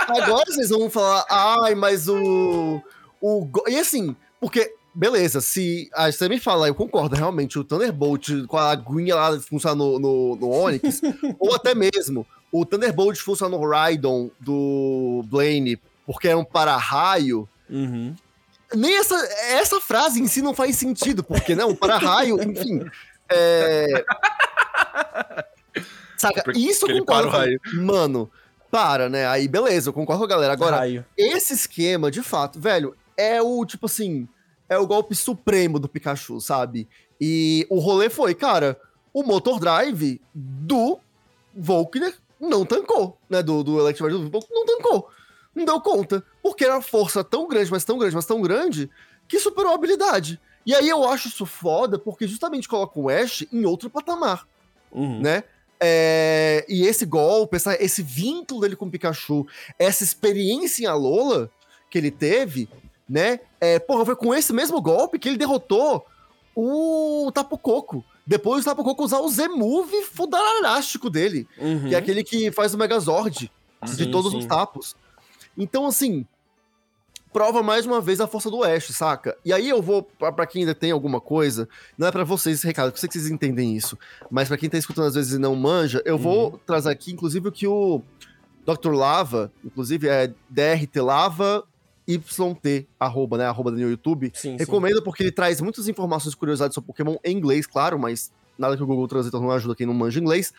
agora vocês vão falar, ai, mas o... o go-" e assim, porque, beleza, se aí você me fala, eu concordo, realmente, o Thunderbolt com a aguinha lá funciona no, no, no Onix, <laughs> ou até mesmo o Thunderbolt funciona no Raidon do Blaine, porque é um para-raio, Uhum. nem essa, essa frase em si não faz sentido, porque não, para-raio, <laughs> enfim. É... Saca, Porque isso eu concordo. para o raio. Mano, para, né? Aí beleza, eu concordo com a galera. Agora, Raio. esse esquema, de fato, velho, é o tipo assim, é o golpe supremo do Pikachu, sabe? E o rolê foi, cara, o motor drive do Volkner não tancou, né? Do, do Electric do Volkner não tancou. Não deu conta. Porque era força tão grande, mas tão grande, mas tão grande, que superou a habilidade. E aí eu acho isso foda, porque justamente coloca o Ash em outro patamar Uhum. né? É, e esse golpe, essa- esse vínculo dele com o Pikachu, essa experiência em Alola que ele teve, né? É, porra, foi com esse mesmo golpe que ele derrotou o Tapu Koko. Depois o Tapu Koko usar o Z-Move fudarástico dele, Uhum. que é aquele que faz o Megazord de Sim, todos sim. os tapos. Então, assim, prova mais uma vez a força do Ash, saca? E aí eu vou, pra, pra quem ainda tem alguma coisa, não é pra vocês esse recado, eu sei que vocês entendem isso, mas pra quem tá escutando às vezes e não manja, eu vou Uhum. trazer aqui, inclusive, o que o Dr. Lava, inclusive é DRT Lava YT, arroba, né? Arroba no YouTube. Sim, sim. Recomendo porque ele traz muitas informações e curiosidades sobre Pokémon em inglês, claro, mas nada que o Google Translator não ajuda quem não manja inglês.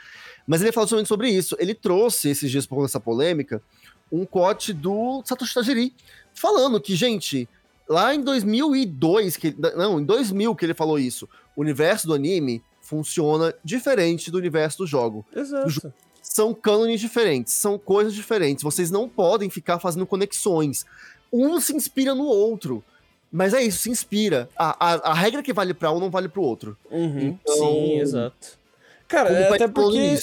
Mas ele fala somente sobre isso. Ele trouxe esses dias por conta dessa polêmica um cote do Satoshi Tajiri falando que, gente, lá em 2002, que, não, em 2000 que ele falou isso, o universo do anime funciona diferente do universo do jogo. Exato. São cânones diferentes, são coisas diferentes. Vocês não podem ficar fazendo conexões. Um se inspira no outro. Mas é isso, se inspira. A, a, a regra que vale pra um não vale pro outro. Uhum, Então- Sim, exato. Cara, é o até porque.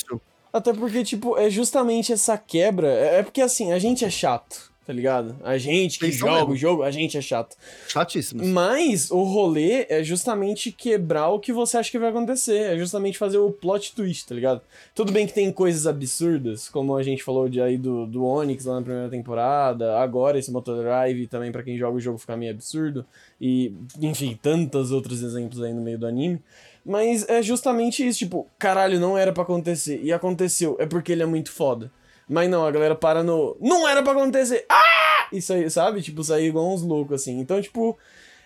Até porque, tipo, é justamente essa quebra. É é porque assim, a gente é chato, tá ligado? A gente que joga mesmo. o jogo, a gente é chato. Chatíssimos. Mas o rolê é justamente quebrar o que você acha que vai acontecer. É justamente fazer o plot twist, tá ligado? Tudo bem que tem coisas absurdas, como a gente falou de aí do, do Onix lá na primeira temporada, agora esse Motodrive também pra quem joga o jogo fica meio absurdo. E, enfim, tantos outros exemplos aí no meio do anime. Mas é justamente isso, tipo, caralho, não era pra acontecer. E aconteceu, é porque ele é muito foda. Mas não, a galera para no. Não era pra acontecer! Ah! Isso aí, sabe? Tipo, sair igual uns loucos assim. Então, tipo.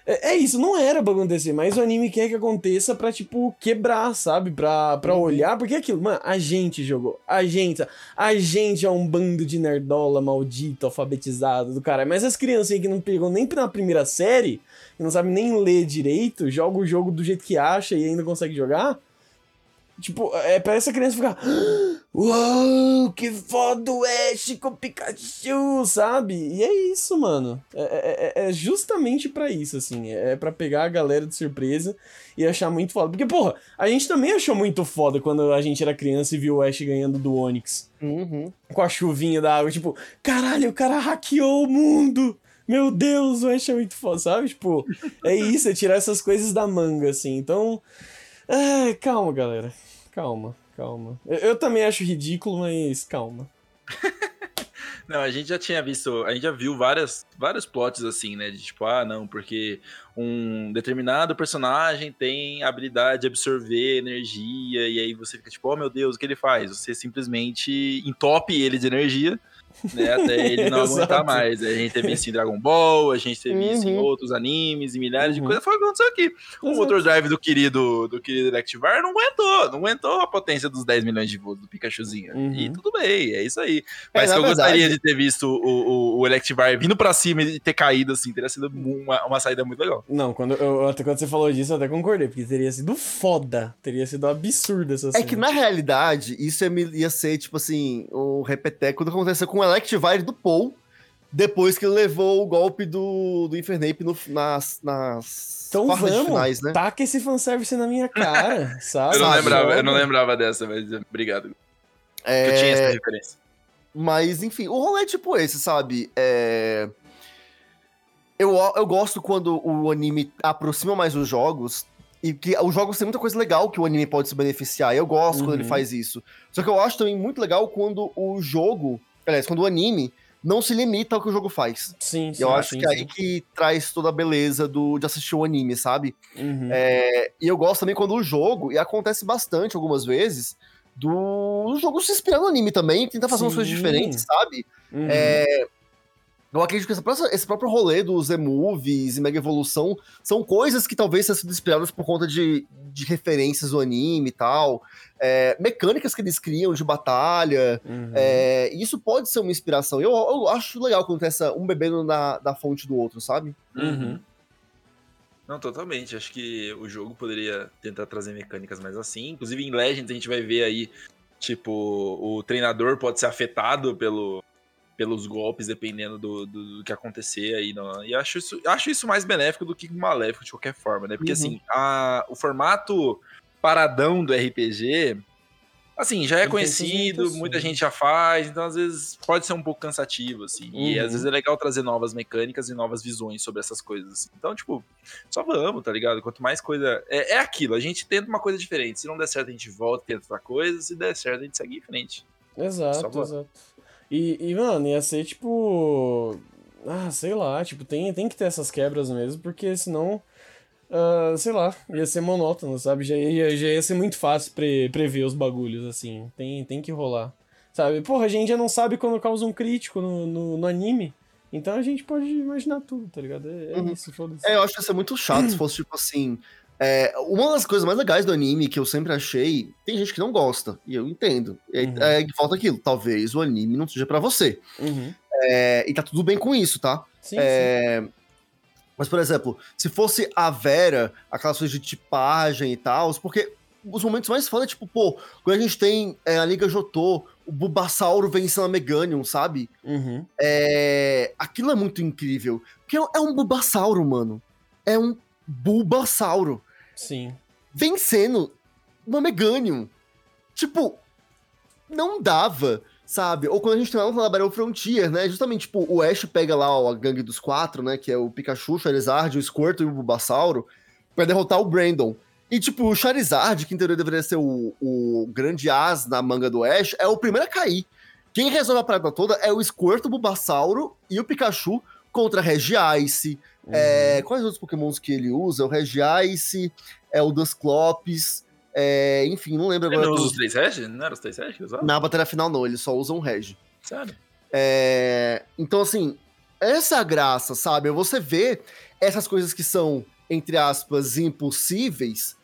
É, é isso, não era pra acontecer, mas o anime quer que aconteça pra, tipo, quebrar, sabe? Pra, pra olhar, porque é aquilo, mano, a gente jogou, a gente, a gente é um bando de nerdola maldito, alfabetizado do cara, mas as crianças aí que não pegam nem na primeira série, que não sabem nem ler direito, joga o jogo do jeito que acha e ainda consegue jogar, tipo, é pra essa criança ficar, uau, que foda o Ash com o Pikachu, sabe? E é isso, mano. É, é- é justamente pra isso, assim. É pra pegar a galera de surpresa e achar muito foda. Porque, porra, a gente também achou muito foda quando a gente era criança e viu o Ash ganhando do Onix. Uhum. Com a chuvinha da água. Tipo, caralho, o cara hackeou o mundo! Meu Deus, o Ash é muito foda, sabe? Tipo, é isso, é tirar essas coisas da manga, assim. Então. É, calma, galera. Calma, calma. Eu, eu também acho ridículo, mas calma. <laughs> Não, a gente já tinha visto, a gente já viu várias, vários plots assim, né? De tipo, ah, não, porque um determinado personagem tem a habilidade de absorver energia, e aí você fica tipo, oh meu Deus, o que ele faz? Você simplesmente entope ele de energia, né? Até ele não <laughs> aguentar mais. A gente teve isso em Dragon Ball, a gente teve isso em Uhum. outros animes, e milhares de Uhum. coisas. Foi o que aconteceu aqui. O Exato. motor drive do querido, do querido Electivire não aguentou, não aguentou a potência dos 10 milhões de volts do Pikachuzinho. Uhum. E tudo bem, é isso aí. É, Mas na que eu verdade- gostaria de ter visto o, o, o Electivire vindo pra cima e ter caído assim, teria sido uma, uma saída muito legal. Não, quando, eu, até quando você falou disso, eu até concordei, porque teria sido foda. Teria sido absurdo essa É cena. que na realidade, isso ia, ia ser, tipo assim, o repeteco do que aconteceu com o Electivire do Paul, depois que ele levou o golpe do, do Infernape no- nas, nas Então vamos, finais, né? taca esse fanservice na minha cara, <laughs> sabe? Eu não, lembrava, eu não Joga. lembrava dessa, mas obrigado. É, Eu tinha essa referência. Mas, enfim, o rolê é tipo esse, sabe? É... Eu, eu gosto quando o anime aproxima mais os jogos e que os jogos têm muita coisa legal que o anime pode se beneficiar. Eu gosto quando ele Uhum. faz isso. Só que eu acho também muito legal quando o jogo, aliás, quando o anime não se limita ao que o jogo faz. Sim, sim. eu acho sim, que é aí sim. que traz toda a beleza do, de assistir o anime, sabe? Uhum. É, e eu gosto também quando o jogo, e acontece bastante algumas vezes, do jogo se inspirar no anime também, tentar fazer umas coisas Sim. diferentes, sabe? Uhum. É, eu acredito que essa própria- esse próprio rolê dos Z-Movies e Mega Evolução são coisas que talvez tenham sido inspiradas por conta de, de referências do anime e tal. É, mecânicas que eles criam de batalha. Uhum. é, e isso pode ser uma inspiração. Eu, eu acho legal quando tem essa, um bebendo na, da fonte do outro, sabe? Uhum. Não, totalmente. Acho que o jogo poderia tentar trazer mecânicas mais assim. Inclusive em Legends a gente vai ver aí, tipo, o treinador pode ser afetado pelo, pelos golpes, dependendo do, do, do que acontecer aí. No... E acho isso, acho isso mais benéfico do que maléfico de qualquer forma, né? Porque Uhum. assim, a, o formato paradão do RPG. Assim, já é tem conhecido, muita gente já faz, então às vezes pode ser um pouco cansativo, assim. E Uhum. às vezes é legal trazer novas mecânicas e novas visões sobre essas coisas. assim. Então, tipo, só vamos, tá ligado? Quanto mais coisa. É, é aquilo, a gente tenta uma coisa diferente. Se não der certo, a gente volta, tenta outra coisa. Se der certo, a gente segue em frente. Exato, exato. E, e, mano, ia ser tipo. Ah, sei lá, tipo, tem, tem que ter essas quebras mesmo, porque senão. Uh, sei lá, ia ser monótono, sabe? Já ia, já ia ser muito fácil pre, prever os bagulhos, assim. Tem, tem que rolar. Sabe? Porra, a gente já não sabe quando causa um crítico no, no, no anime. Então a gente pode imaginar tudo, tá ligado? É, é uhum. isso, foda-se. É, eu acho que ia ser muito chato se fosse, tipo assim. É, uma das coisas mais legais do anime que eu sempre achei, tem gente que não gosta, e eu entendo. Uhum. É, que falta aquilo. Talvez o anime não seja para você. Uhum. É, e tá tudo bem com isso, tá? Sim, é, sim. Mas, por exemplo, se fosse a Vera, aquelas coisas de tipagem e tal, porque os momentos mais foda é tipo, pô, quando a gente tem é, a Liga Jotô, o Bulbasauro vencendo a Meganium, sabe? Uhum. É, aquilo é muito incrível. Porque é um Bulbasauro, mano. É um Bulbasauro. Sim. Vencendo uma Meganium. Tipo, não dava, sabe? Ou quando a gente lá no Battle Frontier, né? Justamente, tipo, o Ash pega lá ó, a gangue dos quatro, né? Que é o Pikachu, o Charizard, o Squirtle e o Bulbasauro, pra derrotar o Brandon. E, tipo, o Charizard, que em teoria deveria ser o, o grande as na manga do Ash, é o primeiro a cair. Quem resolve a parada toda é o Squirtle, o Bulbasauro e o Pikachu contra Regice, Uhum. É, quais outros pokémons que ele usa? O Regice, é o Dusclops, é, enfim, não lembro agora. Ele não usa os três Regi? Não era os três Regi Na batalha final não, ele só usa um Regi. Sério? É, então, assim, essa é a graça, sabe? Você vê essas coisas que são, entre aspas, impossíveis,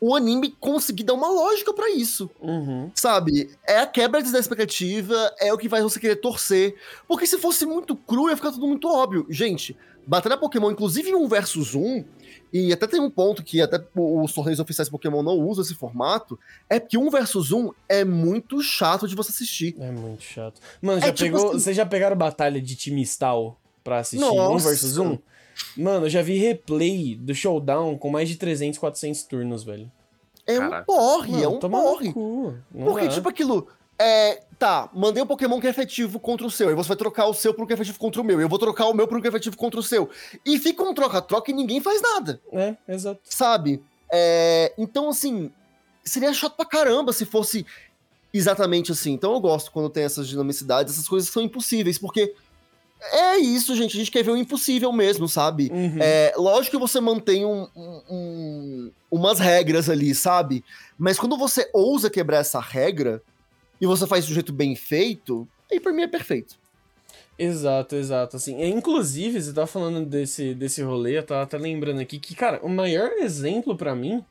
o anime conseguir dar uma lógica para isso. Uhum. Sabe? É a quebra da expectativa, é o que faz você querer torcer. Porque se fosse muito cru, ia ficar tudo muito óbvio. Gente, Batalha Pokémon, inclusive em um versus um, e até tem um ponto que até os torneios oficiais Pokémon não usam esse formato, é que um versus um é muito chato de você assistir. É muito chato. Mano, já é, tipo pegou, assim... vocês já pegaram batalha de time Stall pra assistir Nossa. um versus um? Mano, eu já vi replay do Showdown com mais de 300, 400 turnos, velho. É Caraca. um porre, é um porre. Porque, tipo, aquilo é, tá, mandei um Pokémon que é efetivo contra o seu, aí você vai trocar o seu por um que é efetivo contra o meu, eu vou trocar o meu por um que é efetivo contra o seu. E fica um troca-troca e ninguém faz nada. É, exato. Sabe? É, então, assim, seria chato pra caramba se fosse exatamente assim. Então eu gosto quando tem essas dinamicidades, essas coisas são impossíveis, porque é isso, gente. A gente quer ver o impossível mesmo, sabe? Uhum. É, lógico que você mantém um, um, um, umas regras ali, sabe? Mas quando você ousa quebrar essa regra, e você faz do jeito bem feito, aí pra mim é perfeito. Exato, exato. Assim, inclusive, você tá falando desse, desse rolê, eu tava até lembrando aqui que, cara, o maior exemplo para mim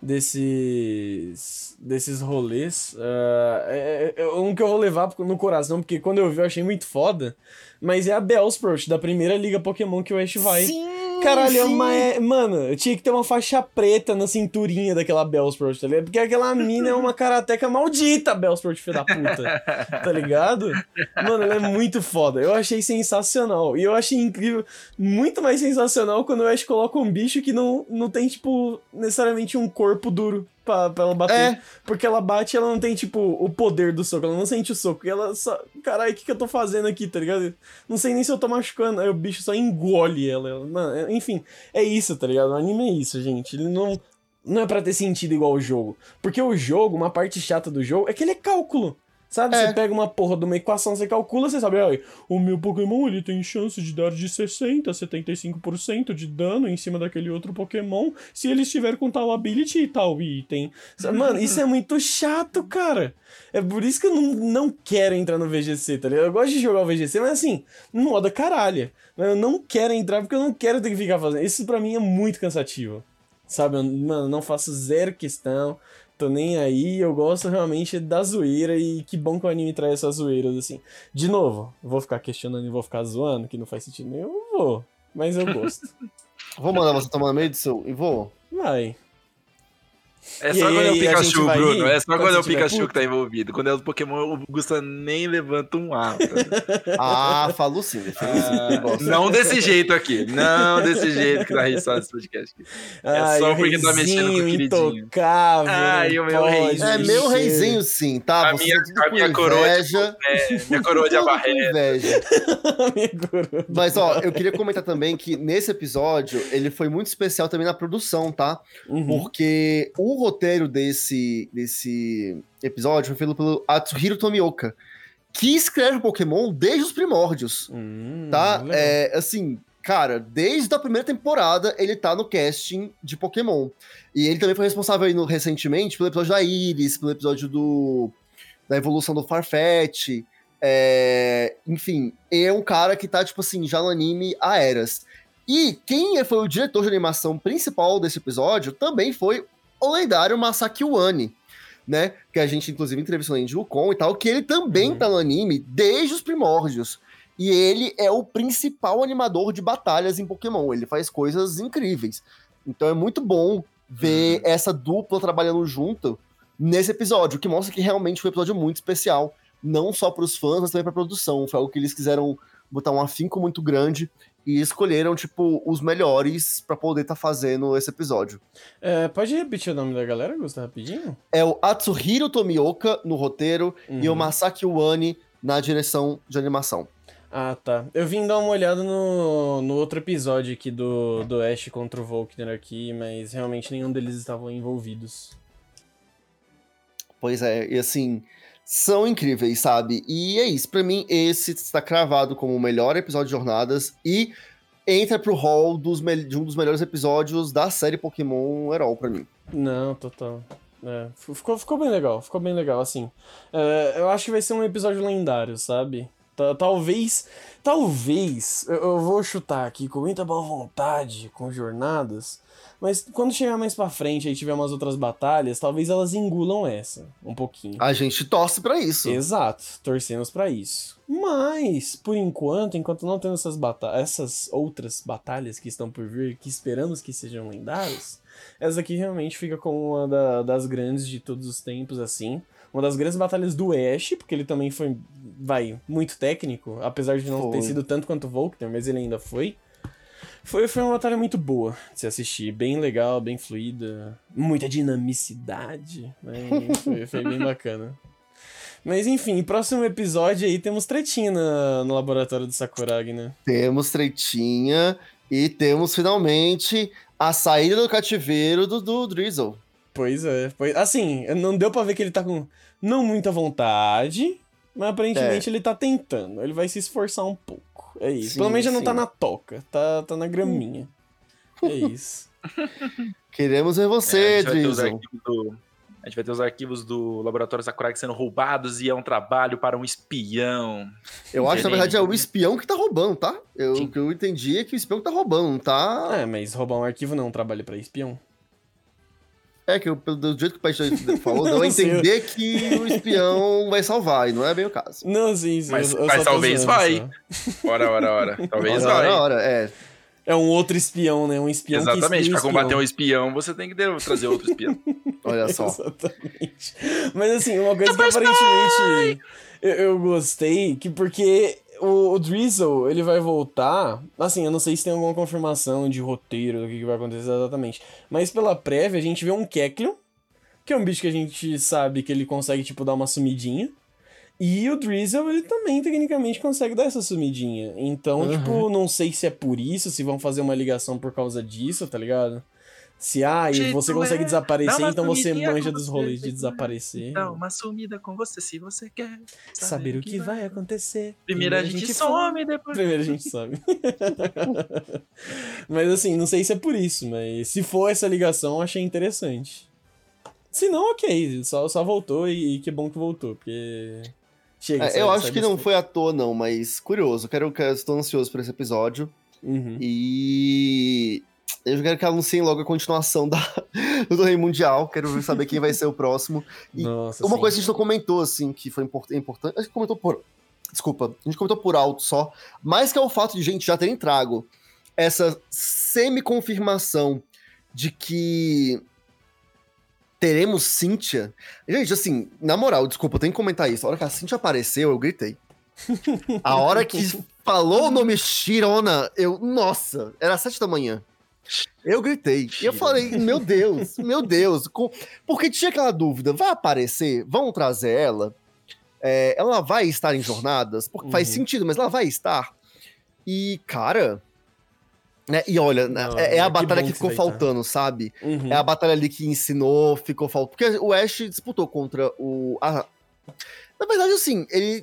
desses desses rolês uh, é, é, um que eu vou levar no coração, porque quando eu vi eu achei muito foda, mas é a Bellsprout, da primeira liga Pokémon que o Ash vai. Sim! Caralho, é uma, é, mano, eu tinha que ter uma faixa preta na cinturinha daquela Bellsprout, tá ligado? Porque aquela mina é uma karateca maldita, Bellsprout, filho da puta. Tá ligado? Mano, ela é muito foda. Eu achei sensacional. E eu achei incrível, muito mais sensacional quando o Ash coloca um bicho que não, não tem, tipo, necessariamente um corpo duro pra, pra ela bater. É. Porque ela bate e ela não tem, tipo, o poder do soco. Ela não sente o soco. E ela só. Caralho, o que, que eu tô fazendo aqui, tá ligado? Não sei nem se eu tô machucando. Aí o bicho só engole ela. Mano, é, enfim, é isso, tá ligado? O anime é isso, gente. Ele não. Não é pra ter sentido igual o jogo. Porque o jogo, uma parte chata do jogo, é que ele é cálculo. Sabe? É. Você pega uma porra de uma equação, você calcula, você sabe, ó, o meu Pokémon ele tem chance de dar de 60 a 75% de dano em cima daquele outro Pokémon se ele estiver com tal ability e tal item. Mano, isso é muito chato, cara. É por isso que eu não, não quero entrar no VGC, tá ligado? Eu gosto de jogar o VGC, mas assim, moda caralho. Mas eu não quero entrar porque eu não quero ter que ficar fazendo. Isso pra mim é muito cansativo. Sabe? Mano, não faço zero questão tô nem aí, eu gosto realmente da zoeira e que bom que o anime traz essas zoeiras, assim. De novo, vou ficar questionando e vou ficar zoando, que não faz sentido nenhum, eu vou, mas eu gosto. <laughs> vou mandar você tomar no meio do seu e vou? Vai. É só e quando é o Pikachu, Bruno. É só quando, é o Pikachu puto. que tá envolvido. Quando é o Pokémon, o Gusta nem levanta um ar. <laughs> ah, falou sim. Ah, <laughs> não desse jeito aqui. Não desse jeito que tá registrado esse podcast aqui. É Ai, só porque tá mexendo com o queridinho. Intocável, Ai, o meu reizinho. É meu reizinho sim, tá? A minha, a minha coroa de, é, minha coroa de abarreta. Mas ó, eu queria comentar também que nesse episódio ele foi muito especial também na produção, tá? Uhum. Porque o roteiro desse, desse episódio foi feito pelo Atsuhiro Tomioka, que escreve Pokémon desde os primórdios, Hum, tá? legal. É, assim, cara, desde a primeira temporada ele tá no casting de Pokémon. E ele também foi responsável aí no, recentemente pelo episódio da Iris, pelo episódio do da evolução do Farfetch. É, enfim, é um cara que tá, tipo assim, já no anime há eras. E quem foi o diretor de animação principal desse episódio também foi o lendário Masaki Uani, né? Que a gente, inclusive, entrevistou em Jucon e tal, que ele também Uhum. tá no anime desde os primórdios. E ele é o principal animador de batalhas em Pokémon. Ele faz coisas incríveis. Então é muito bom ver essa dupla trabalhando junto nesse episódio, que mostra que realmente foi um episódio muito especial. Não só para os fãs, mas também para a produção. Foi algo que eles quiseram botar um afinco muito grande e escolheram, tipo, os melhores para poder estar fazendo esse episódio. É, pode repetir o nome da galera, Gusta, rapidinho? É o Atsuhiro Tomioka no roteiro e o Uhum. Masaki Uani na direção de animação. Ah, tá. Eu vim dar uma olhada no, no outro episódio aqui do, do Ash contra o Volkner aqui, mas realmente nenhum deles estavam envolvidos. Pois é, e assim, são incríveis, sabe? E é isso, pra mim, esse está cravado como o melhor episódio de Jornadas e entra pro hall dos de um dos melhores episódios da série Pokémon Herol pra mim. Não, total. É, ficou, ficou bem legal, ficou bem legal, assim. É, eu acho que vai ser um episódio lendário, sabe? Ta- Talvez, talvez, eu, eu vou chutar aqui com muita boa vontade, com jornadas, mas quando chegar mais pra frente e tiver umas outras batalhas, talvez elas engulam essa, um pouquinho. A gente torce pra isso. Exato, torcemos pra isso. Mas, por enquanto, enquanto não temos essas, bata essas outras batalhas que estão por vir, que esperamos que sejam lendárias, essa aqui realmente fica como uma da- das grandes de todos os tempos, assim. Uma das grandes batalhas do Ash, porque ele também foi, vai, muito técnico, apesar de não ter Foi. sido tanto quanto o Volkner, mas ele ainda foi. Foi, foi uma batalha muito boa de se assistir, bem legal, bem fluida, muita dinamicidade, né? foi, foi bem bacana. Mas enfim, próximo episódio aí temos tretinha no laboratório do Sakuragi, né? Temos tretinha e temos finalmente a saída do cativeiro do, do Drizzle. Pois é. Pois, assim, não deu pra ver que ele tá com não muita vontade, mas aparentemente ele tá tentando. Ele vai se esforçar um pouco. É isso. Sim, Pelo menos já não tá na toca, tá, tá na graminha. É <laughs> isso. Queremos ver É, você, os Drizzle. arquivos do, a gente vai ter os arquivos do Laboratório Sakuragi sendo roubados e é um trabalho para um espião. Eu acho que na verdade é o espião que tá roubando, tá? Eu, Sim. o que eu entendi é que o espião que tá roubando, tá. É, mas roubar um arquivo não é um trabalho pra espião. É, que eu, pelo do jeito que o pai <laughs> falou, deu a Não entender que o espião vai salvar, e não é bem o caso. Não, sim, sim. Mas- mas talvez vai. só. Ora, ora, ora. <laughs> Talvez Ora, vai. ora, ora, é. É um outro espião, né? Um espião Exatamente, que para espia o combater espião. um espião, você tem que ter- trazer outro espião. <laughs> Olha só. Exatamente. Mas assim, uma coisa que aparentemente eu, eu gostei, que porque o, o Drizzle, ele vai voltar. Assim, eu não sei se tem alguma confirmação de roteiro do que, que vai acontecer exatamente. Mas pela prévia, a gente vê um Kecleon, que é um bicho que a gente sabe que ele consegue, tipo, dar uma sumidinha. E o Drizzle, ele também, tecnicamente, consegue dar essa sumidinha. Então, Uhum. tipo, não sei se é por isso, se vão fazer uma ligação por causa disso, tá ligado? Se, ah, e Jeito você é, consegue dá desaparecer, uma então você manja dos você, rolês de desaparecer. Dá uma sumida com você se você quer. Saber o que vai acontecer. Primeiro a gente some, depois. Primeiro a <laughs> gente sabe. <laughs> mas assim, não sei se é por isso, mas se for essa ligação, eu achei interessante. Se não, ok. Só, só voltou e, e que bom que voltou, porque. Chega, É, sabe, eu acho sabe que não foi à toa, não, mas curioso. Quero, quero, estou ansioso por esse episódio. Uhum. E eu quero que anunciem logo a continuação da, <laughs> do torneio mundial. Quero saber quem vai ser o próximo. E Nossa, Uma sim. coisa que a gente não comentou, assim, que foi import- importante. A gente comentou por. Desculpa, a gente comentou por alto só. Mas que é o fato de gente já terem trago essa semi-confirmação de que teremos Cynthia. Gente, assim, na moral, desculpa, eu tenho que comentar isso. A hora que a Cynthia apareceu, eu gritei. A hora que <laughs> falou o nome Shirona, eu. Nossa, era sete da manhã. Eu gritei. E eu falei, meu Deus, <laughs> meu Deus. com- Porque tinha aquela dúvida: vai aparecer? Vão trazer ela? É, ela vai estar em jornadas? Porque faz Uhum. sentido, mas ela vai estar. E, cara. Né, e olha, né, Não, é, é a batalha que que ficou faltando, sabe? Uhum. É a batalha ali que ensinou, ficou faltando. Porque o Ash disputou contra o. a- Na verdade, assim, ele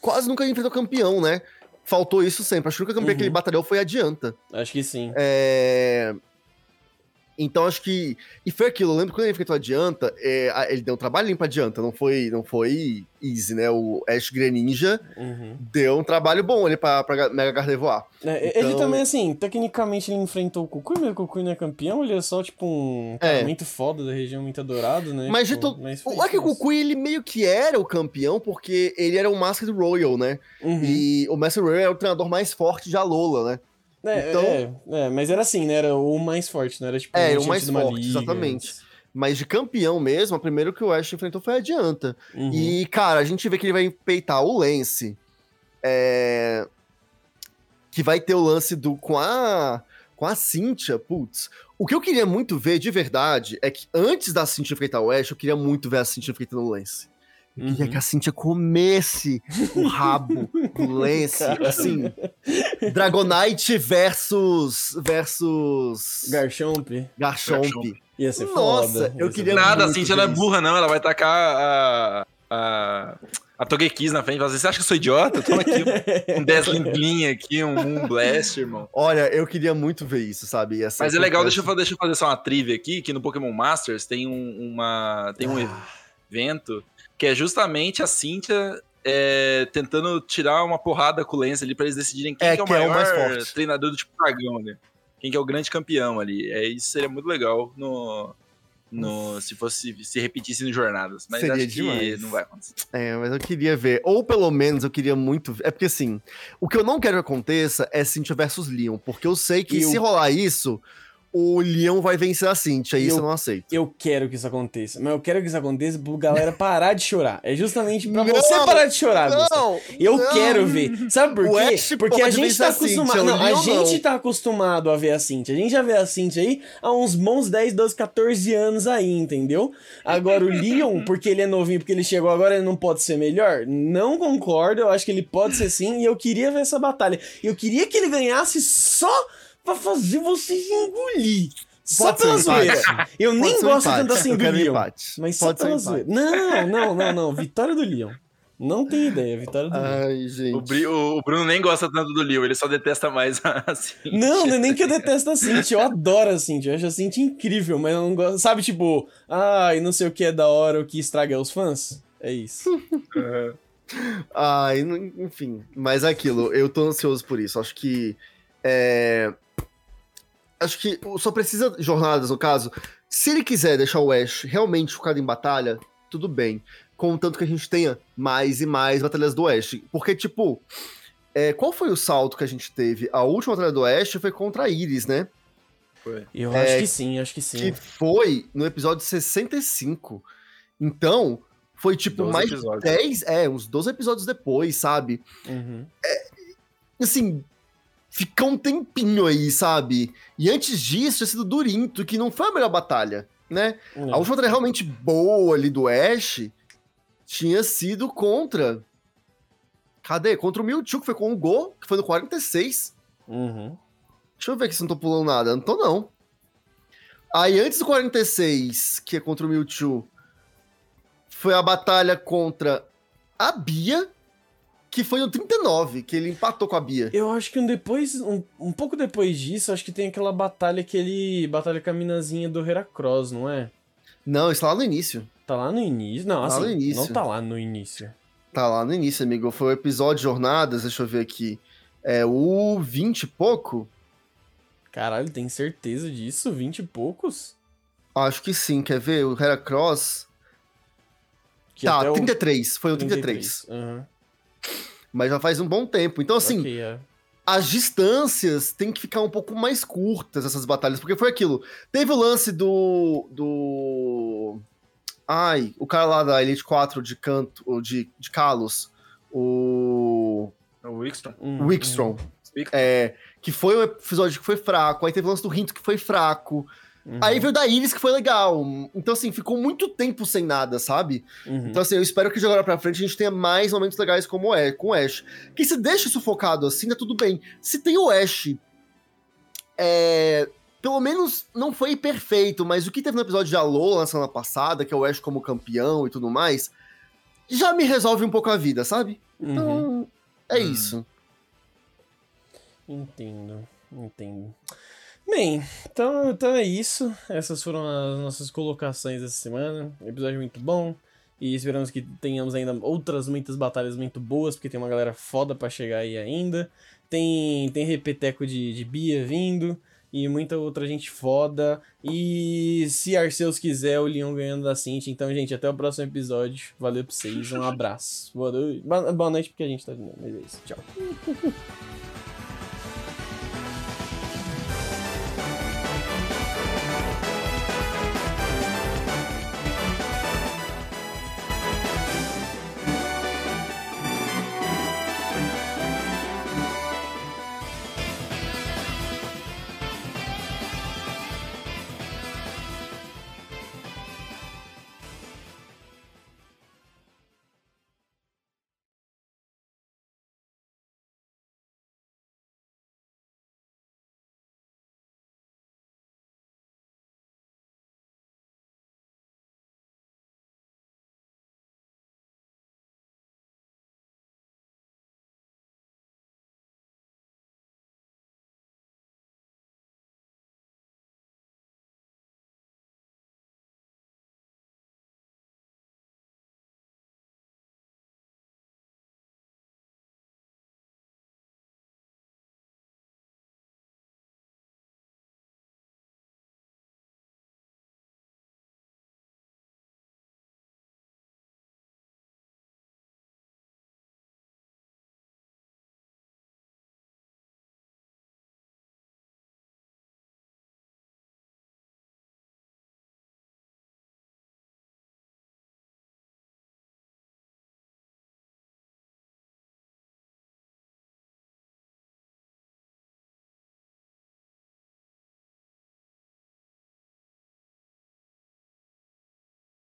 quase nunca enfrentou campeão, né? Faltou isso sempre. Acho que campeão Uhum. que ele batalhou foi adianta. Acho que sim. É... Então acho que. E foi aquilo, eu lembro que quando ele enfrentou a Adianta, é, ele deu um trabalhinho pra Adianta, não foi, não foi easy, né? O Ash Greninja Uhum. deu um trabalho bom ali pra, pra Mega Gardevoir. É, Ele Então- também, assim, tecnicamente ele enfrentou o Kukui, mas o Kukui não é campeão, ele é só, tipo, um É. muito foda da região, muito adorado, né? Mas de tipo, to... mas o Aki isso. Kukui, ele meio que era o campeão, porque ele era o Masked Royal, né? Uhum. E o Masked Royal é o treinador mais forte de Alola, né? É, então- é, é, mas era assim, né? Era o mais forte, não era tipo. É, o mais forte, liga exatamente. antes. Mas de campeão mesmo, a primeira que o Ash enfrentou foi a Adianta. Uhum. E, cara, a gente vê que ele vai peitar o Lance. É... Que vai ter o lance do com a com a Cynthia, putz. O que eu queria muito ver de verdade é que antes da Cynthia enfrentar o Ash, eu queria muito ver a Cynthia enfrentando o Lance. Eu queria Uhum. que a Cynthia comesse o rabo do <laughs> Lance, assim. Dragonite versus versus Garchomp Garchomp. Garchomp. ia ser Nossa, foda. eu queria. Nada, muito assim, já não é burra, não. Ela vai tacar a. a... A Togekiss na frente, dizer, você acha que eu sou idiota? Toma aqui um <laughs> 10 linguinha aqui, um Moon Blast, irmão. Olha, eu queria muito ver isso, sabe? Mas é legal, deixa eu, deixa eu fazer só uma trivia aqui, que no Pokémon Masters tem um, uma, tem um Ah, evento que é justamente a Cynthia é, tentando tirar uma porrada com o Lance ali pra eles decidirem quem É, que é o quem é maior o mais forte. treinador do tipo dragão ali. Quem que é o grande campeão ali. É, isso seria muito legal no, no, se fosse se repetisse no Jornadas. Mas Seria acho demais. que não vai acontecer. É, mas eu queria ver. Ou pelo menos eu queria muito ver. É porque assim, o que eu não quero que aconteça é Cynthia versus Leon. Porque eu sei que E se eu- rolar isso, o Leon vai vencer a Cynthia. E E isso eu- eu não aceito. Eu quero que isso aconteça, mas eu quero que isso aconteça pra galera parar de chorar. É justamente pra Não, você parar de chorar, Gustavo. Eu não. quero ver. Sabe por quê? Ash Porque a gente tá acostumado. Não, a gente não. tá acostumado a ver a Cintia. A gente já vê a Cintia aí há uns bons 10, 12, 14 anos aí, entendeu? Agora o Leon, porque ele é novinho, porque ele chegou agora, ele não pode ser melhor? Não concordo, eu acho que ele pode ser sim, e eu queria ver essa batalha. Eu queria que ele ganhasse só pra fazer vocês engolir. Só Pode pela zoeira. Eu Pode nem gosto empate. tanto assim eu do Leon. empate. Mas só Pode ser pela empate. zoeira. Não, não, não, não. Vitória do Leon. Não tem ideia, vitória do Leon. Ai, gente. O, Bri- o- o Bruno nem gosta tanto do Leo, ele só detesta mais a <laughs> Cynthia. Não, não é nem que eu detesto a Cintia, eu adoro a Cintia, eu acho a Cintia incrível, mas eu não gosto. Sabe, tipo, ai, não sei o que é da hora, o que estraga os fãs? É isso. <laughs> Ai, n- enfim. Mas é aquilo, eu tô ansioso por isso. Acho que. É... Acho que só precisa jornadas, no caso. Se ele quiser deixar o Ash realmente focado em batalha, tudo bem. Contanto que a gente tenha mais e mais batalhas do Ash. Porque, tipo, é, qual foi o salto que a gente teve? A última batalha do Ash foi contra a Iris, né? Foi. Eu É, acho que sim, acho que sim. Que foi no episódio 65. Então, foi tipo 12 mais episódios. 10, é, uns 12 episódios depois, sabe? Uhum. assim, fica um tempinho aí, sabe? E antes disso, tinha sido Durinto, que não foi a melhor batalha, né? A Não. última batalha realmente boa ali do Ash tinha sido contra. Cadê? Contra o Mewtwo, que foi com o Go, que foi no 46. Uhum. Deixa eu ver aqui se não tô pulando nada. Não tô, não. Aí, antes do 46, que é contra o Mewtwo, foi a batalha contra a Bia, que foi no 39, que ele empatou com a Bia. Eu acho que um depois, um, um pouco depois disso, acho que tem aquela batalha, aquele batalha com a minazinha do Heracross, não é? Não, isso tá lá no início. Tá lá no início? Não, Tá assim, no início. não tá lá no início. Tá lá no início, amigo. Foi o episódio Jornadas, deixa eu ver aqui. É o 20 e pouco? Caralho, tem certeza disso? 20 e poucos? Acho que sim, quer ver? O Heracross. Que tá, até o 33. Foi o 33. Aham. Mas já faz um bom tempo. Então, assim, Ok, é. as distâncias têm que ficar um pouco mais curtas, essas batalhas, porque foi aquilo. Teve o lance do. do. Ai, o cara lá da Elite 4 de canto, ou de, de Kalos, o. O Wickstrom. Hum, o Wickstrom. É, que foi um episódio que foi fraco. Aí teve o lance do Rinto que foi fraco. Uhum, Aí veio da Iris que foi legal. Então, assim, ficou muito tempo sem nada, sabe? uhum. Então, assim, eu espero que de agora pra frente a gente tenha mais momentos legais como é, com o Ash. Que se deixa isso focado assim, tá tudo bem. Se tem o Ash, é, pelo menos não foi perfeito, mas o que teve no episódio de Alola na semana passada, que é o Ash como campeão e tudo mais, já me resolve um pouco a vida, sabe? Então, Uhum. é isso. Entendo, entendo. Bem, então, então é isso. Essas foram as nossas colocações essa semana. Episódio muito bom. E esperamos que tenhamos ainda outras muitas batalhas muito boas, porque tem uma galera foda pra chegar aí ainda. Tem, tem repeteco de, de Bia vindo. E muita outra gente foda. E se Arceus quiser, o Leon ganhando da Cintia. Então, gente, até o próximo episódio. Valeu pra vocês. Um abraço. Boa noite. Boa noite, porque a gente tá. Mas é isso. Tchau. <laughs>